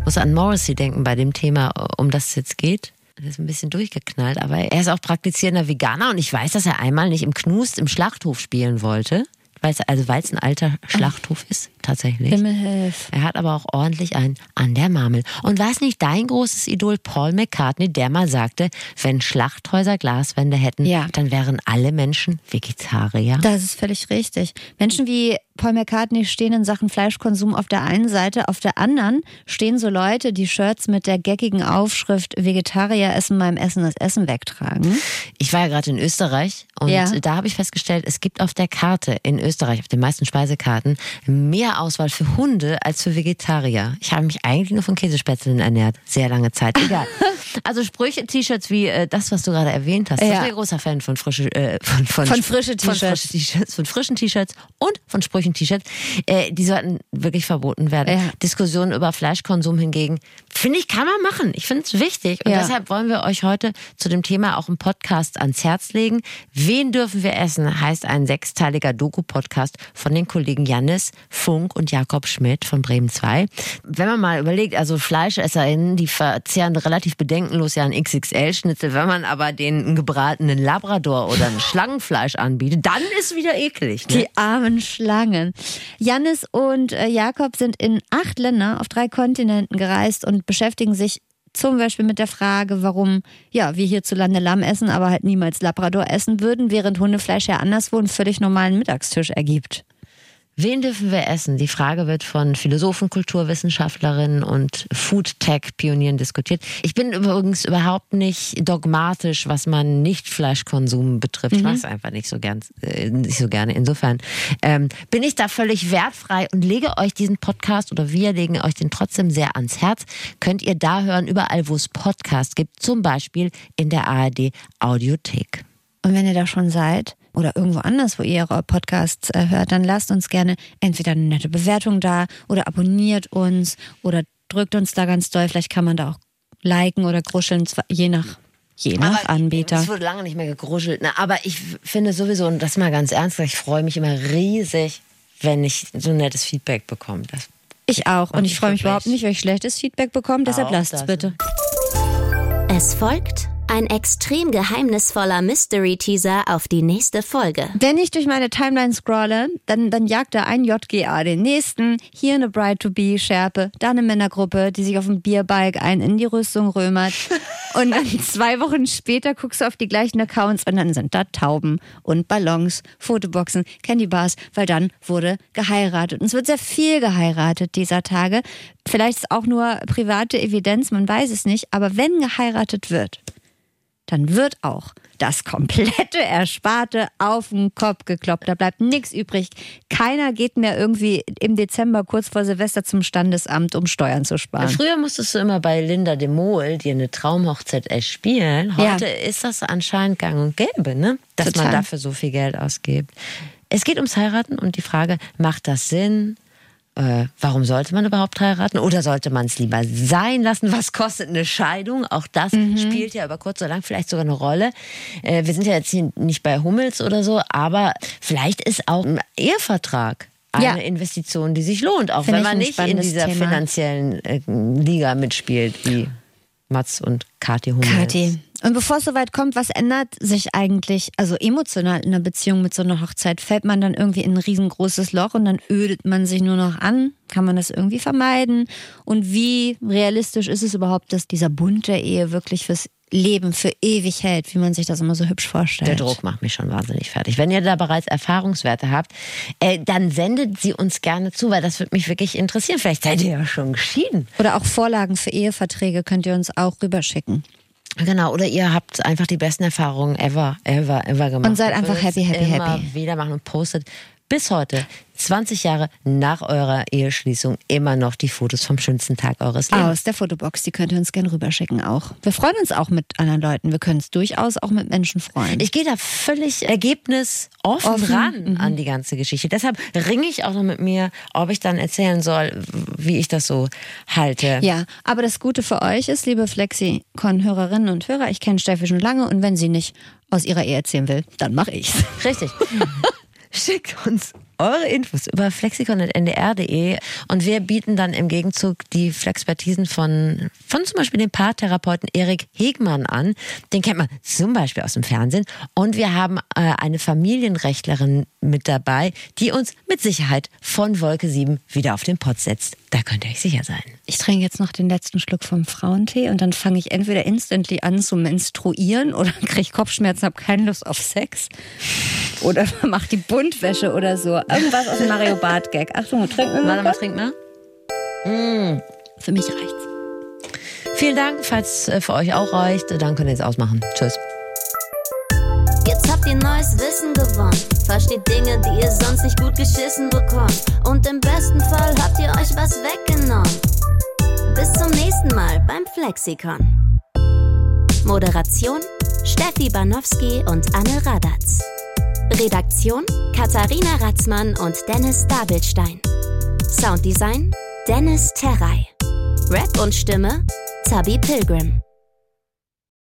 Speaker 2: Muss an Morrissey denken bei dem Thema, um das es jetzt geht. Er ist ein bisschen durchgeknallt, aber er ist auch praktizierender Veganer und ich weiß, dass er einmal nicht im Knust im Schlachthof spielen wollte. Also weil es ein alter Schlachthof ist, tatsächlich.
Speaker 1: Himmelhilf.
Speaker 2: Er hat aber auch ordentlich einen an der Marmel. Und war es nicht dein großes Idol Paul McCartney, der mal sagte, wenn Schlachthäuser Glaswände hätten,
Speaker 1: Ja.
Speaker 2: dann wären alle Menschen Vegetarier?
Speaker 1: Das ist völlig richtig. Menschen wie Paul McCartney stehen in Sachen Fleischkonsum auf der einen Seite, auf der anderen stehen so Leute, die Shirts mit der geckigen Aufschrift Vegetarier essen beim Essen das Essen wegtragen.
Speaker 2: Ich war ja gerade in Österreich und
Speaker 1: Ja.
Speaker 2: da habe ich festgestellt, es gibt auf der Karte in Österreich, auf den meisten Speisekarten, mehr Auswahl für Hunde als für Vegetarier. Ich habe mich eigentlich nur von Käsespätzlen ernährt. Sehr lange Zeit. Egal. [laughs] also Sprüche, T-Shirts wie äh, das, was du gerade erwähnt hast. Ich
Speaker 1: Ja.
Speaker 2: bin ein großer Fan von frische, äh, von, von,
Speaker 1: Von frische
Speaker 2: Von,
Speaker 1: T-Shirts.
Speaker 2: frische T-Shirts, von frischen T-Shirts und von Sprüchen T-Shirts. Äh, die sollten wirklich verboten werden.
Speaker 1: Ja.
Speaker 2: Diskussionen über Fleischkonsum hingegen, finde ich, kann man machen. Ich finde es wichtig. Und
Speaker 1: Ja.
Speaker 2: deshalb wollen wir euch heute zu dem Thema auch im Podcast ans Herz legen. Wen dürfen wir essen? heißt ein sechsteiliger Doku-Podcast von den Kollegen Jannis Funk und Jakob Schmidt von Bremen 2. Wenn man mal überlegt, also FleischesserInnen, die verzehren relativ bedenkenlos ja einen XXL-Schnitzel. Wenn man aber den einen gebratenen Labrador oder ein Schlangenfleisch anbietet, dann ist wieder eklig. Ne?
Speaker 1: Die armen Schlangen. Jannis und äh, Jakob sind in acht Länder auf drei Kontinenten gereist und beschäftigen sich zum Beispiel mit der Frage, warum ja, wir hierzulande Lamm essen, aber halt niemals Labrador essen würden, während Hundefleisch ja anderswo einen völlig normalen Mittagstisch ergibt.
Speaker 2: Wen dürfen wir essen? Die Frage wird von Philosophen, Kulturwissenschaftlerinnen und Food-Tech-Pionieren diskutiert. Ich bin übrigens überhaupt nicht dogmatisch, was man Nicht-Fleischkonsum betrifft. Ich mag es einfach nicht so, gern, äh, nicht so gerne. Insofern ähm, bin ich da völlig wertfrei und lege euch diesen Podcast oder wir legen euch den trotzdem sehr ans Herz. Könnt ihr da hören, überall wo es Podcasts gibt, zum Beispiel in der ARD Audiothek.
Speaker 1: Und wenn ihr da schon seid oder irgendwo anders, wo ihr eure Podcasts äh, hört, dann lasst uns gerne entweder eine nette Bewertung da oder abonniert uns oder drückt uns da ganz doll. Vielleicht kann man da auch liken oder gruscheln, zwar- je nach, je nach Anbieter.
Speaker 2: Es wurde lange nicht mehr gegruschelt. Ne? Aber ich finde sowieso, und das mal ganz ernst, ich freue mich immer riesig, wenn ich so nettes Feedback bekomme. Das
Speaker 1: Ich auch. Und ich freue mich überhaupt nicht, wenn ich schlechtes Feedback bekomme. Deshalb lasst es bitte.
Speaker 3: Es folgt ein extrem geheimnisvoller Mystery-Teaser auf die nächste Folge.
Speaker 1: Wenn ich durch meine Timeline scrolle, dann, dann jagt da ein JGA den nächsten. Hier eine Bride-to-be-Schärpe, da eine Männergruppe, die sich auf dem Bierbike ein in die Rüstung römert. [laughs] Und dann zwei Wochen später guckst du auf die gleichen Accounts und dann sind da Tauben und Ballons, Fotoboxen, Candybars, weil dann wurde geheiratet. Und es wird sehr viel geheiratet dieser Tage. Vielleicht ist auch nur private Evidenz, man weiß es nicht. Aber wenn geheiratet wird, dann wird auch das komplette [laughs] Ersparte auf den Kopf gekloppt. Da bleibt nichts übrig. Keiner geht mehr irgendwie im Dezember kurz vor Silvester zum Standesamt, um Steuern zu sparen.
Speaker 2: Früher musstest du immer bei Linda de Mol dir eine Traumhochzeit erspielen.
Speaker 1: Ja.
Speaker 2: Heute ist das anscheinend gang und gäbe, ne? dass
Speaker 1: Total.
Speaker 2: man dafür so viel Geld ausgibt. Es geht ums Heiraten und die Frage, macht das Sinn? Äh, warum sollte man überhaupt heiraten? Oder sollte man es lieber sein lassen? Was kostet eine Scheidung? Auch das spielt ja über kurz oder lang vielleicht sogar eine Rolle. Äh, wir sind ja jetzt hier nicht bei Hummels oder so, aber vielleicht ist auch ein Ehevertrag eine
Speaker 1: Ja.
Speaker 2: Investition, die sich lohnt, auch
Speaker 1: Finde
Speaker 2: wenn man nicht in dieser
Speaker 1: Thema.
Speaker 2: finanziellen äh, Liga mitspielt, wie Mats und Kathi Hummels.
Speaker 1: Kathi. Und bevor es soweit kommt, was ändert sich eigentlich, also emotional in einer Beziehung mit so einer Hochzeit? Fällt man dann irgendwie in ein riesengroßes Loch und dann ödet man sich nur noch an? Kann man das irgendwie vermeiden? Und wie realistisch ist es überhaupt, dass dieser Bund der Ehe wirklich fürs Leben für ewig hält, wie man sich das immer so hübsch vorstellt?
Speaker 2: Der Druck macht mich schon wahnsinnig fertig. Wenn ihr da bereits Erfahrungswerte habt, äh, dann sendet sie uns gerne zu, weil das würde mich wirklich interessieren. Vielleicht seid ihr ja schon geschieden.
Speaker 1: Oder auch Vorlagen für Eheverträge könnt ihr uns auch rüberschicken.
Speaker 2: Genau, oder ihr habt einfach die besten Erfahrungen ever, ever, ever gemacht.
Speaker 1: Und seid einfach
Speaker 2: es
Speaker 1: happy, happy,
Speaker 2: immer
Speaker 1: happy.
Speaker 2: wieder machen und postet bis heute, 20 Jahre nach eurer Eheschließung, immer noch die Fotos vom schönsten Tag eures Lebens.
Speaker 1: Aus der Fotobox, die könnt ihr uns gerne rüberschicken auch. Wir freuen uns auch mit anderen Leuten. Wir können uns durchaus auch mit Menschen freuen.
Speaker 2: Ich gehe da völlig ergebnisoffen
Speaker 1: Offen, Mhm.
Speaker 2: ran an die ganze Geschichte. Deshalb ringe ich auch noch mit mir, ob ich dann erzählen soll, wie ich das so halte.
Speaker 1: Ja, aber das Gute für euch ist, liebe Flexikon-Hörerinnen und Hörer, ich kenne Steffi schon lange und wenn sie nicht aus ihrer Ehe erzählen will, dann mache ich's.
Speaker 2: Richtig. [laughs] Schickt uns eure Infos über flexikon.ndr.de und wir bieten dann im Gegenzug die Flexpertisen von, von zum Beispiel dem Paartherapeuten Erik Hegmann an. Den kennt man zum Beispiel aus dem Fernsehen. Und wir haben äh, eine Familienrechtlerin mit dabei, die uns mit Sicherheit von Wolke 7 wieder auf den Pott setzt. Da könnt ihr euch sicher sein.
Speaker 1: Ich trinke jetzt noch den letzten Schluck vom Frauentee und dann fange ich entweder instantly an zu menstruieren oder [laughs] kriege Kopfschmerzen, habe keine Lust auf Sex. Oder [laughs] mach die Buntwäsche oder so. Irgendwas aus dem Mario Bart Gag. Achtung, trink
Speaker 2: mal. Warte mal, trink mal.
Speaker 1: Mm. Für mich reicht's.
Speaker 2: Vielen Dank, falls es äh, für euch auch reicht, dann könnt ihr jetzt ausmachen. Tschüss.
Speaker 3: Jetzt habt ihr neues Wissen gewonnen. Versteht Dinge, die ihr sonst nicht gut geschissen bekommt. Und im besten Fall habt ihr euch was weggenommen. Bis zum nächsten Mal beim Flexikon. Moderation Steffi Banowski und Anne Radatz. Redaktion Katharina Ratzmann und Dennis Dabelstein. Sounddesign Dennis Terrei. Rap und Stimme Zabi Pilgrim.